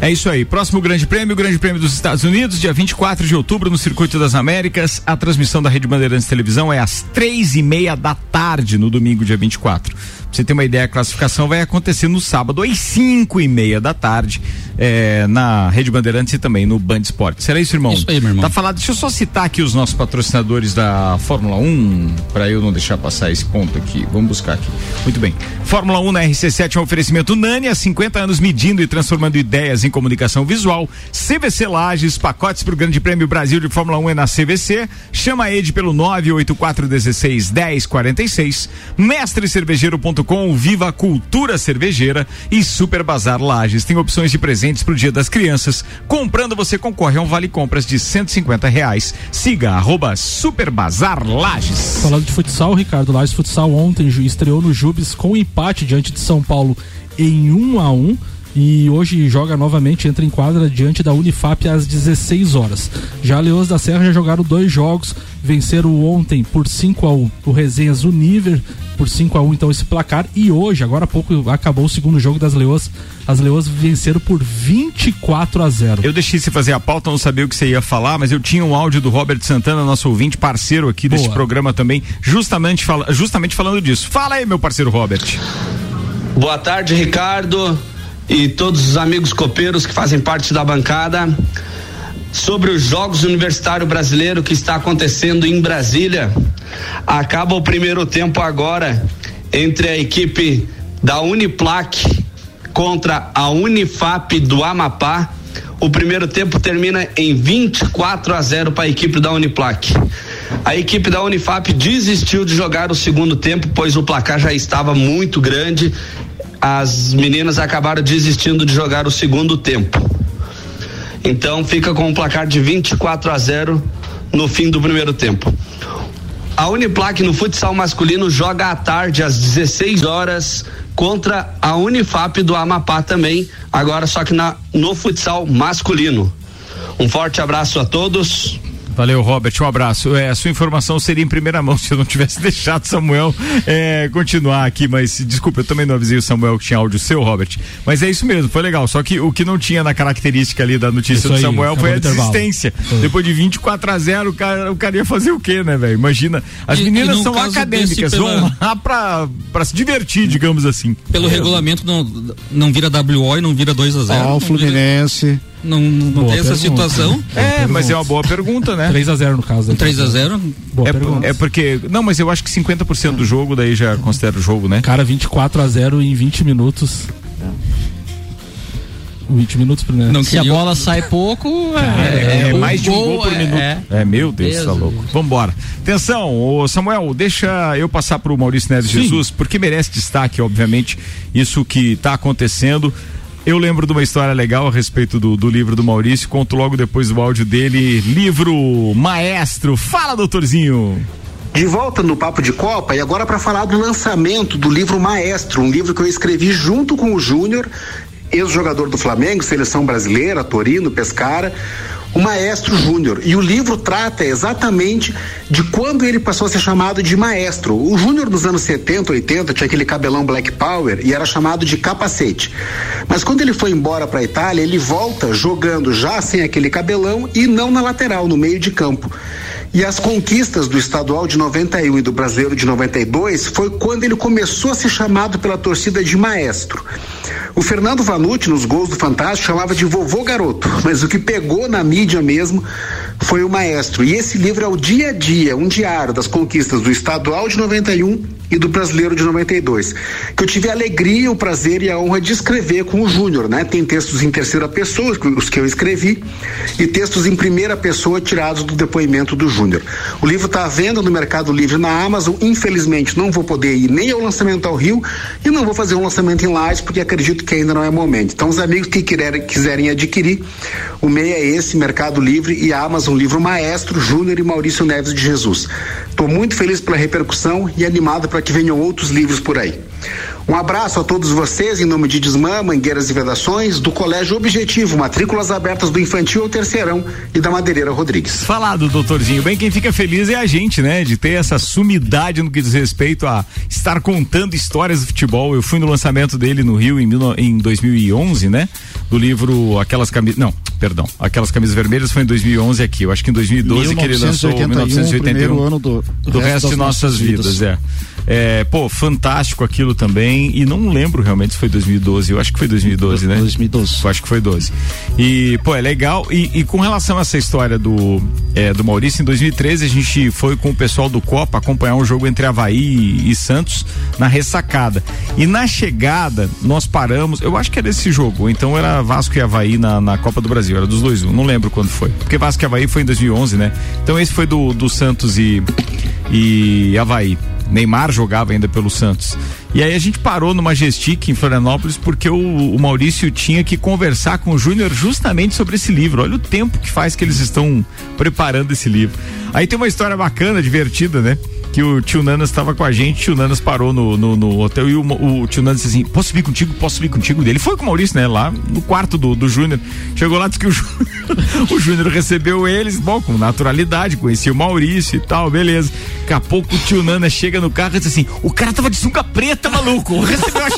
É isso aí. Próximo Grande Prêmio, o Grande Prêmio dos Estados Unidos, dia 24 de outubro, no Circuito das Américas. A transmissão da Rede Bandeirantes Televisão é às três e meia da tarde, no domingo, dia 24. Você ter uma ideia, a classificação vai acontecer no sábado, às cinco e meia da tarde, é, na Rede Bandeirantes e também no Band Esporte. Será isso, irmão? Isso aí, meu irmão. Tá falado. Deixa eu só citar aqui os nossos patrocinadores da Fórmula 1, para eu não deixar passar esse ponto aqui. Vamos buscar aqui. Muito bem. Fórmula 1 na RC7 é um oferecimento Nani, há 50 anos medindo e transformando ideias em comunicação visual. CVC Lages, pacotes para o Grande Prêmio Brasil de Fórmula 1 é na CVC. Chama a Ed pelo 98416 1046. Mestrecervejeiro.com, Viva Cultura Cervejeira e Super Bazar Lages. Tem opções de presentes para o Dia das Crianças. Comprando, você concorre a um vale compras de 150 reais. Siga arroba Super Bazar Lages. Falando de futsal, Ricardo Lages Futsal ontem estreou no Jubes com empate diante de São Paulo em 1 a 1 e hoje joga novamente, entra em quadra diante da Unifap às 16 horas. Já Leões da Serra já jogaram dois jogos, venceram ontem por 5 a 1 o Resenhas Univer por 5 a 1 então esse placar e hoje, agora há pouco acabou o segundo jogo das Leões. As Leões venceram por 24 a 0. Eu deixei você fazer a pauta, não sabia o que você ia falar, mas eu tinha um áudio do Robert Santana, nosso ouvinte, parceiro aqui deste Boa. programa também, justamente, fala, justamente falando disso. Fala aí, meu parceiro Robert. Boa tarde, Ricardo e todos os amigos copeiros que fazem parte da bancada. Sobre os Jogos Universitário Brasileiro que está acontecendo em Brasília. Acaba o primeiro tempo agora entre a equipe da Uniplac contra a Unifap do Amapá. O primeiro tempo termina em 24 a 0 para a equipe da Uniplac. A equipe da Unifap desistiu de jogar o segundo tempo, pois o placar já estava muito grande. As meninas acabaram desistindo de jogar o segundo tempo. Então fica com um placar de 24 a 0 no fim do primeiro tempo. A Uniplac no futsal masculino joga à tarde às 16 horas contra a Unifap do Amapá também, agora só que na, no futsal masculino. Um forte abraço a todos. Valeu, Robert. Um abraço. É, a sua informação seria em primeira mão se eu não tivesse deixado Samuel é, continuar aqui, mas desculpa, eu também não avisei o Samuel que tinha áudio seu, Robert. Mas é isso mesmo, foi legal. Só que o que não tinha na característica ali da notícia isso do Samuel aí, foi a desistência. Depois de 24 a 0 o cara, o cara ia fazer o quê, né, velho? Imagina. As e, meninas e são acadêmicas, pela... vão lá pra, pra se divertir, digamos assim. Pelo é. regulamento não, não vira WO e não vira 2 a 0 Ah, o Fluminense. Vira... Não, não tem essa situação. É, mas é uma boa pergunta, né? 3x0 no caso. 3x0? É, é, porque. Não, mas eu acho que 50% do jogo daí já considera o jogo, né? Cara, 24x0 em 20 minutos. 20 minutos primeiro. Não, se a bola sai pouco, é, é, é mais de um gol por minuto. É, é meu Deus, Deus tá louco. Vambora. Atenção, ô Samuel, deixa eu passar pro Maurício Neves Sim. Jesus, porque merece destaque, obviamente, isso que tá acontecendo. Eu lembro de uma história legal a respeito do, do livro do Maurício, conto logo depois do áudio dele. Livro Maestro. Fala, doutorzinho. De volta no Papo de Copa e agora para falar do lançamento do livro Maestro, um livro que eu escrevi junto com o Júnior, ex-jogador do Flamengo, seleção brasileira, Torino, Pescara o Maestro Júnior. E o livro trata exatamente de quando ele passou a ser chamado de maestro. O Júnior nos anos 70, 80 tinha aquele cabelão Black Power e era chamado de capacete. Mas quando ele foi embora para a Itália, ele volta jogando já sem aquele cabelão e não na lateral, no meio de campo. E as conquistas do estadual de 91 e do brasileiro de 92 foi quando ele começou a ser chamado pela torcida de maestro. O Fernando Vanucci, nos gols do Fantástico, chamava de vovô garoto, mas o que pegou na mídia mesmo foi o maestro. E esse livro é o dia a dia, um diário das conquistas do estadual de 91 e do brasileiro de 92, que eu tive a alegria, o prazer e a honra de escrever com o Júnior, né? Tem textos em terceira pessoa, os que eu escrevi, e textos em primeira pessoa tirados do depoimento do Júnior. O livro está à venda no Mercado Livre na Amazon. Infelizmente, não vou poder ir nem ao lançamento ao Rio e não vou fazer um lançamento em Lages, porque acredito que ainda não é momento. Então, os amigos que quiserem, quiserem adquirir, o meio é esse, Mercado Livre e Amazon Livro Maestro, Júnior e Maurício Neves de Jesus. Estou muito feliz pela repercussão e animado para que venham outros livros por aí. Um abraço a todos vocês em nome de Desmã, Mangueiras e Vedações, do Colégio Objetivo, matrículas abertas do Infantil ao Terceirão e da Madeireira Rodrigues. Falado, doutorzinho. Bem, quem fica feliz é a gente, né? De ter essa sumidade no que diz respeito a estar contando histórias do futebol. Eu fui no lançamento dele no Rio em, em 2011, né? Do livro Aquelas Camisas. Não, perdão. Aquelas Camisas Vermelhas foi em 2011 aqui. Eu acho que em 2012 que ele lançou 1981. ano do, do resto de nossas vidas, vidas. é. É. Pô, fantástico aquilo também e não lembro realmente se foi 2012, eu acho que foi 2012, né? 2012. Eu acho que foi 12. E, pô, é legal. E, e com relação a essa história do, é, do Maurício, em 2013 a gente foi com o pessoal do Copa acompanhar um jogo entre Havaí e, e Santos na ressacada. E na chegada, nós paramos, eu acho que era esse jogo, então era Vasco e Havaí na, na Copa do Brasil, era dos dois, um, não lembro quando foi. Porque Vasco e Havaí foi em 2011, né? Então esse foi do, do Santos e, e Havaí. Neymar jogava ainda pelo Santos. E aí a gente parou no Majestic em Florianópolis porque o, o Maurício tinha que conversar com o Júnior justamente sobre esse livro. Olha o tempo que faz que eles estão preparando esse livro. Aí tem uma história bacana, divertida, né? Que o tio Nanas estava com a gente, o tio Nanas parou no, no, no hotel e o, o, tio Nanas disse assim: Posso subir contigo? Posso subir contigo? Ele foi com o Maurício, né? Lá no quarto do, do Júnior. Chegou lá, disse que o, o Júnior recebeu eles, bom, com naturalidade, conhecia o Maurício e tal, beleza. Daqui a pouco o tio Nanas chega no carro e diz assim: O cara tava de sunga preta, maluco. Recebeu a.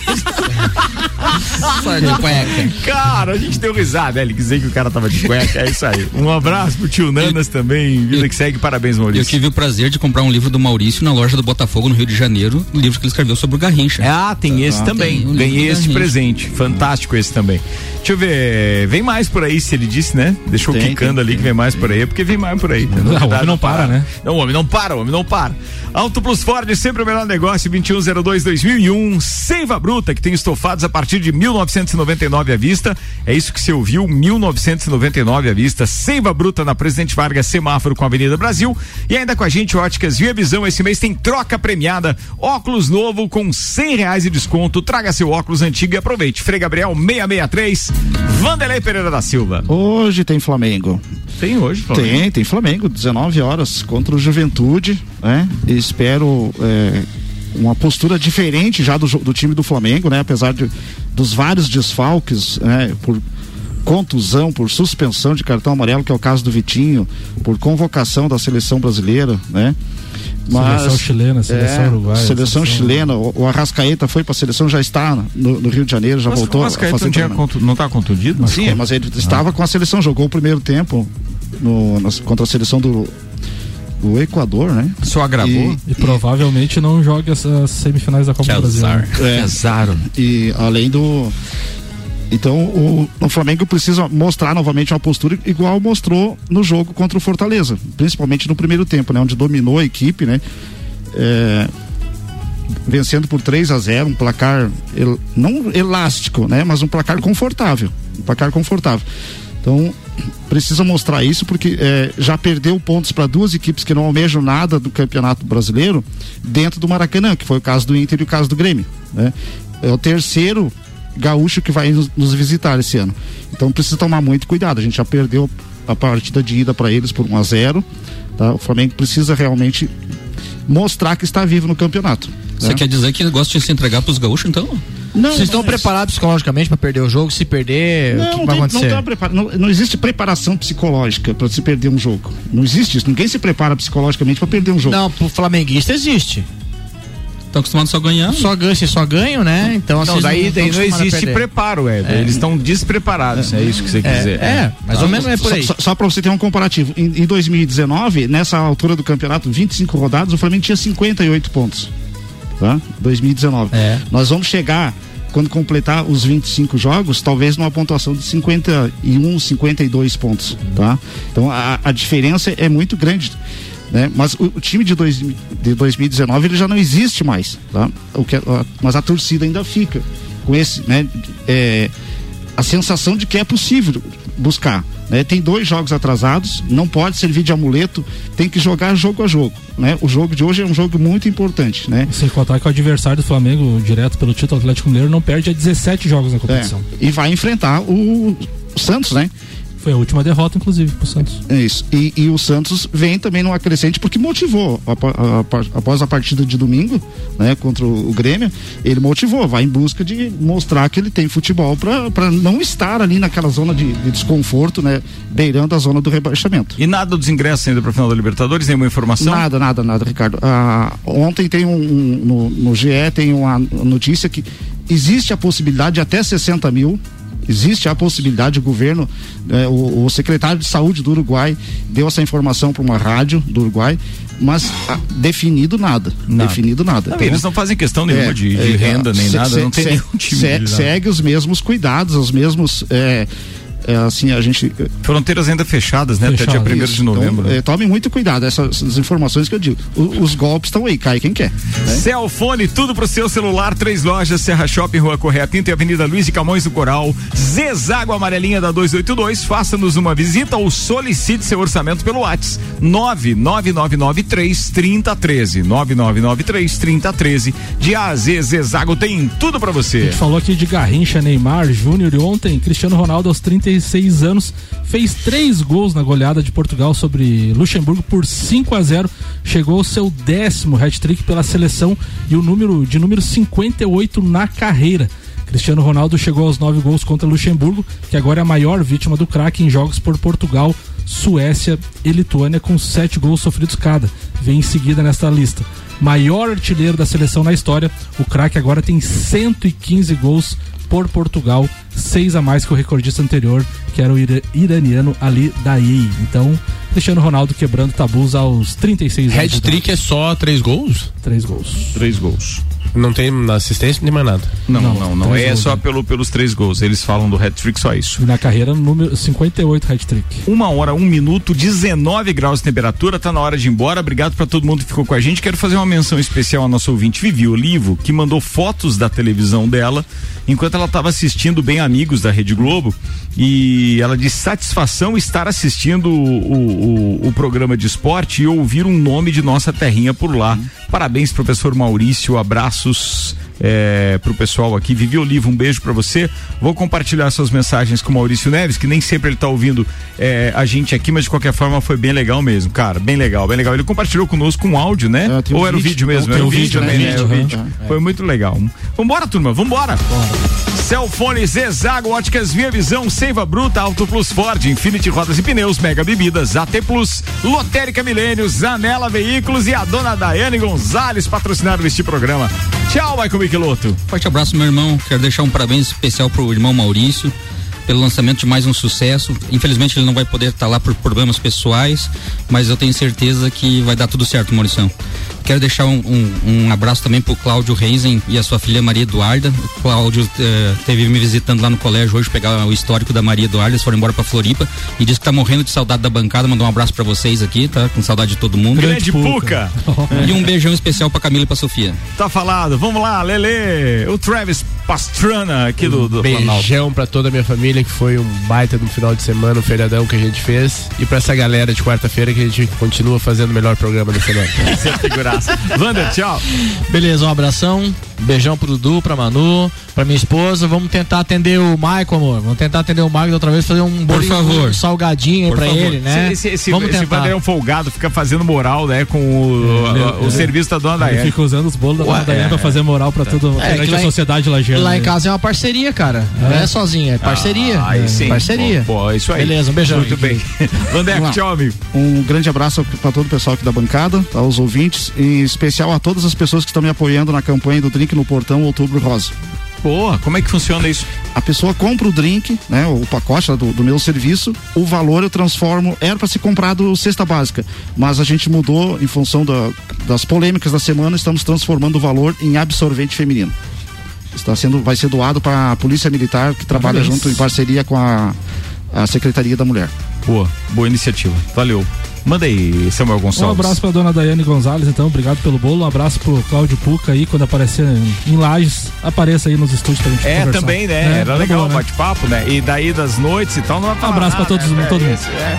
Só de cueca. Cara, a gente deu risada, né? Ele dizer que o cara tava de cueca, é isso aí. Um abraço pro tio Nanas também, vida que segue, parabéns, Maurício. Eu tive o prazer de comprar um livro do Maurício Maurício na loja do Botafogo no Rio de Janeiro, o livro que ele escreveu sobre o Garrincha. Ah, tem esse ah, também. Tem um Ganhei esse presente. Fantástico esse também. Deixa eu ver, vem mais por aí, se ele disse, né? Deixou tem, quicando tem, ali tem, que vem mais por aí, é porque vem mais por aí. Não, o homem não para, né? Não, o homem não para, o homem não para. Auto Plus Ford, sempre o melhor negócio, 2102-2001. Seiva Bruta, que tem estofados a partir de 1999 à vista. É isso que você ouviu, 1999 à vista. Seiva Bruta na Presidente Vargas, semáforo com a Avenida Brasil. E ainda com a gente, Óticas Via Visão. Esse mês tem troca premiada. Óculos novo com cem reais de desconto. Traga seu óculos antigo e aproveite. Frei Gabriel 663, Vanderlei Pereira da Silva. Hoje tem Flamengo. Tem hoje, Flamengo? Tem, tem Flamengo, 19 horas contra o Juventude, né? espero é, uma postura diferente já do, do time do Flamengo, né? Apesar de, dos vários desfalques, né? Por contusão, por suspensão de cartão amarelo, que é o caso do Vitinho, por convocação da seleção brasileira, né? Mas, seleção chilena, seleção é, uruguaia. Seleção, seleção chilena, o, o, Arrascaeta foi para a seleção, já está no, no, Rio de Janeiro, já mas voltou. O Arrascaeta não, tinha contu, não tá contundido? Mas Sim, como? mas ele ah. estava com a seleção, jogou o primeiro tempo no, contra a seleção do, do Equador, né? Só agravou. E, e provavelmente não joga essas semifinais da Copa do Brasil. Né? É, azar. E além do. Então o, o, Flamengo precisa mostrar novamente uma postura igual mostrou no jogo contra o Fortaleza, principalmente no primeiro tempo, né? Onde dominou a equipe, né? É, vencendo por 3 a 0 um placar el, não elástico, né? Mas um placar confortável. Um placar confortável. Então, precisa mostrar isso porque é, já perdeu pontos para duas equipes que não almejam nada do Campeonato Brasileiro dentro do Maracanã, que foi o caso do Inter e o caso do Grêmio. Né? É o terceiro gaúcho que vai nos, nos visitar esse ano. Então precisa tomar muito cuidado. A gente já perdeu a partida de ida para eles por 1 a 0 tá? O Flamengo precisa realmente mostrar que está vivo no campeonato. Você né? quer dizer que gosta de se entregar para os gaúchos, então? Não, Vocês estão preparados psicologicamente para perder o jogo? Se perder, não, o que vai tem, acontecer? Não, não, não, existe preparação psicológica para se perder um jogo. Não existe isso. Ninguém se prepara psicologicamente para perder um jogo. Não, pro flamenguista existe. Estão acostumados só ganhando. Só ganham, se só ganham, né? Então, não, daí não, daí não existe preparo, Ed. É. Eles estão despreparados, é. é. isso que você é, quer dizer. É, mais ou menos é por aí. Só, só, só para você ter um comparativo, em, em 2019, nessa altura do campeonato, 25 rodadas, o Flamengo tinha 58 pontos. Tá? 2019. É. Nós vamos chegar quando completar os 25 jogos, talvez numa pontuação de 51, 52 pontos, tá? Então a, a diferença é muito grande. Né? Mas o, o time de, dois, de 2019 ele já não existe mais, tá? O que, a, mas a torcida ainda fica com esse, né? É, a sensação de que é possível buscar. Né? Tem dois jogos atrasados, não pode servir de amuleto, tem que jogar jogo a jogo. Né? O jogo de hoje é um jogo muito importante. Né? Sem contar que o adversário do Flamengo, direto pelo título Atlético Mineiro, não perde a 17 jogos na competição. É, e vai enfrentar o, o Santos, né? Foi a última derrota, inclusive, pro Santos. É isso. E, e o Santos vem também numa crescente porque motivou. após a partida de domingo, né, contra o, o, Grêmio, ele motivou, vai em busca de mostrar que ele tem futebol para não estar ali naquela zona de, de, desconforto, né, beirando a zona do rebaixamento. E nada dos ingressos ainda para final da Libertadores? Nenhuma informação? Nada, nada, nada, Ricardo. Ah, ontem tem um, um no, no GE tem uma notícia que existe a possibilidade de até 60 mil existe a possibilidade, o governo, eh, o, o, secretário de saúde do Uruguai deu essa informação para uma rádio do Uruguai, mas ah, definido nada, nada, definido nada. Não, então, eles não fazem questão nenhuma é, de, de é, renda nem se, nada, se, não tem se, nenhum time. segue os mesmos cuidados, os mesmos eh, é, assim, a gente. Fronteiras ainda fechadas, né? Fechado, Até dia 1 de novembro. Então, é, tome muito cuidado, essas, essas, informações que eu digo. O, os golpes estão aí, cai quem quer. Né? Celfone, tudo pro seu celular, três lojas, Serra Shopping, Rua Correia Pinto e Avenida Luiz de Camões do Coral. Zezago Amarelinha da 282, faça-nos uma visita ou solicite seu orçamento pelo WhatsApp. 99993 3013. 9993 3013. De A a Z, Zezago tem tudo para você. A gente falou aqui de Garrincha, Neymar, Júnior e ontem Cristiano Ronaldo aos 30 36 anos, fez três gols na goleada de Portugal sobre Luxemburgo por 5 a 0 chegou ao seu décimo hat-trick pela seleção e o número de número 58 na carreira. Cristiano Ronaldo chegou aos nove gols contra Luxemburgo, que agora é a maior vítima do craque em jogos por Portugal, Suécia e Lituânia, com sete gols sofridos cada. Vem em seguida nesta lista. Maior artilheiro da seleção na história, o craque agora tem 115 gols por Portugal, seis a mais que o recordista anterior, que era o iraniano Ali Daei. Então, Cristiano Ronaldo quebrando tabus aos 36 anos. Hat-trick é só três gols? Três gols. Três gols. Não tem assistência nem mais nada. Não, não, não. não. É só pelo, pelos três gols. Eles falam do hat-trick, só isso. Na carreira, número 58 hat-trick. Uma hora, um minuto, 19 graus de temperatura. Tá na hora de ir embora. Obrigado para todo mundo que ficou com a gente. Quero fazer uma menção especial ao nosso ouvinte Vivi Olivo, que mandou fotos da televisão dela enquanto ela estava assistindo Bem Amigos da Rede Globo. E ela disse satisfação estar assistindo o, o, o programa de esporte e ouvir um nome de nossa terrinha por lá. Uhum. Parabéns, professor Maurício. Abraços é, pro pessoal aqui. Vivi Oliva, um beijo para você. Vou compartilhar suas mensagens com o Maurício Neves, que nem sempre ele tá ouvindo é, a gente aqui, mas de qualquer forma foi bem legal mesmo, cara. Bem legal, bem legal. Ele compartilhou conosco um áudio, né? É, Ou era o vídeo mesmo? Era o vídeo, né? Vídeo. Foi muito legal. Vambora, turma, vambora. Bora. Celfone Zezago, Óticas Via Visão, Seiva Bruta, Auto Plus Ford, Infinity Rodas e Pneus, Mega Bebidas, AT Plus, Lotérica Milênios, Zanela Veículos e a dona Daiane Gonzalez patrocinaram este programa. Tchau, Michael Michelotto. Forte abraço, meu irmão. Quero deixar um parabéns especial pro irmão Maurício pelo lançamento de mais um sucesso. Infelizmente ele não vai poder estar lá por problemas pessoais, mas eu tenho certeza que vai dar tudo certo, Maurição. Quero deixar um, um, um abraço também pro Cláudio Reisen e a sua filha Maria Eduarda. O Cláudio eh, teve me visitando lá no colégio hoje, pegar o histórico da Maria Eduarda, eles foram embora pra Floripa e disse que tá morrendo de saudade da bancada. Mandou um abraço para vocês aqui, tá? Com saudade de todo mundo. Grande Puca! E um beijão especial pra Camila e pra Sofia. Tá falado, vamos lá, Lele, o Travis Pastrana aqui do, do Beijão para toda a minha família, que foi um baita no final de semana, um feriadão que a gente fez. E para essa galera de quarta-feira que a gente continua fazendo o melhor programa da semana. Você é figuraça. Wander, tchau. Beleza, um abração. Beijão pro Dudu, pra Manu, pra minha esposa. Vamos tentar atender o Michael, amor. Vamos tentar atender o Michael outra vez, fazer um bolinho, Por favor. Um salgadinho aí pra favor. ele, né? Esse, esse, Vamos esse tentar. é um folgado, fica fazendo moral, né? Com o, é, o, o é, serviço da dona Daiane. Ele fica usando os bolos da dona Daiane é, pra fazer moral pra tudo, é, a sociedade lá Lá em casa é uma parceria, cara. Não é, é sozinha, é parceria. Ah, aí sim. Parceria. Pô, isso aí. Beleza, um beijão. Muito bem. Vandeco, tchau, amigo. Um grande abraço pra todo o pessoal aqui da bancada, aos ouvintes, em especial a todas as pessoas que estão me apoiando na campanha do Drink no Portão Outubro Rosa. Boa, como é que funciona isso? A pessoa compra o drink, né, o pacote do, do meu serviço, o valor eu transformo, era para ser comprado cesta básica, mas a gente mudou em função da, das polêmicas da semana, estamos transformando o valor em absorvente feminino. Está sendo, vai ser doado para a Polícia Militar, que trabalha junto em parceria com a, a Secretaria da Mulher. Boa, boa iniciativa. Valeu. Manda aí, Samuel Gonçalves. Um abraço pra dona Daiane Gonzalez, então, obrigado pelo bolo. Um abraço pro Cláudio Puca aí, quando aparecer em Lages, apareça aí nos estúdios pra gente É, conversar. também, né? É, Era legal o né? bate-papo, né? E daí das noites e tal, não vai Um abraço nada, pra todos, né? todo mundo. É.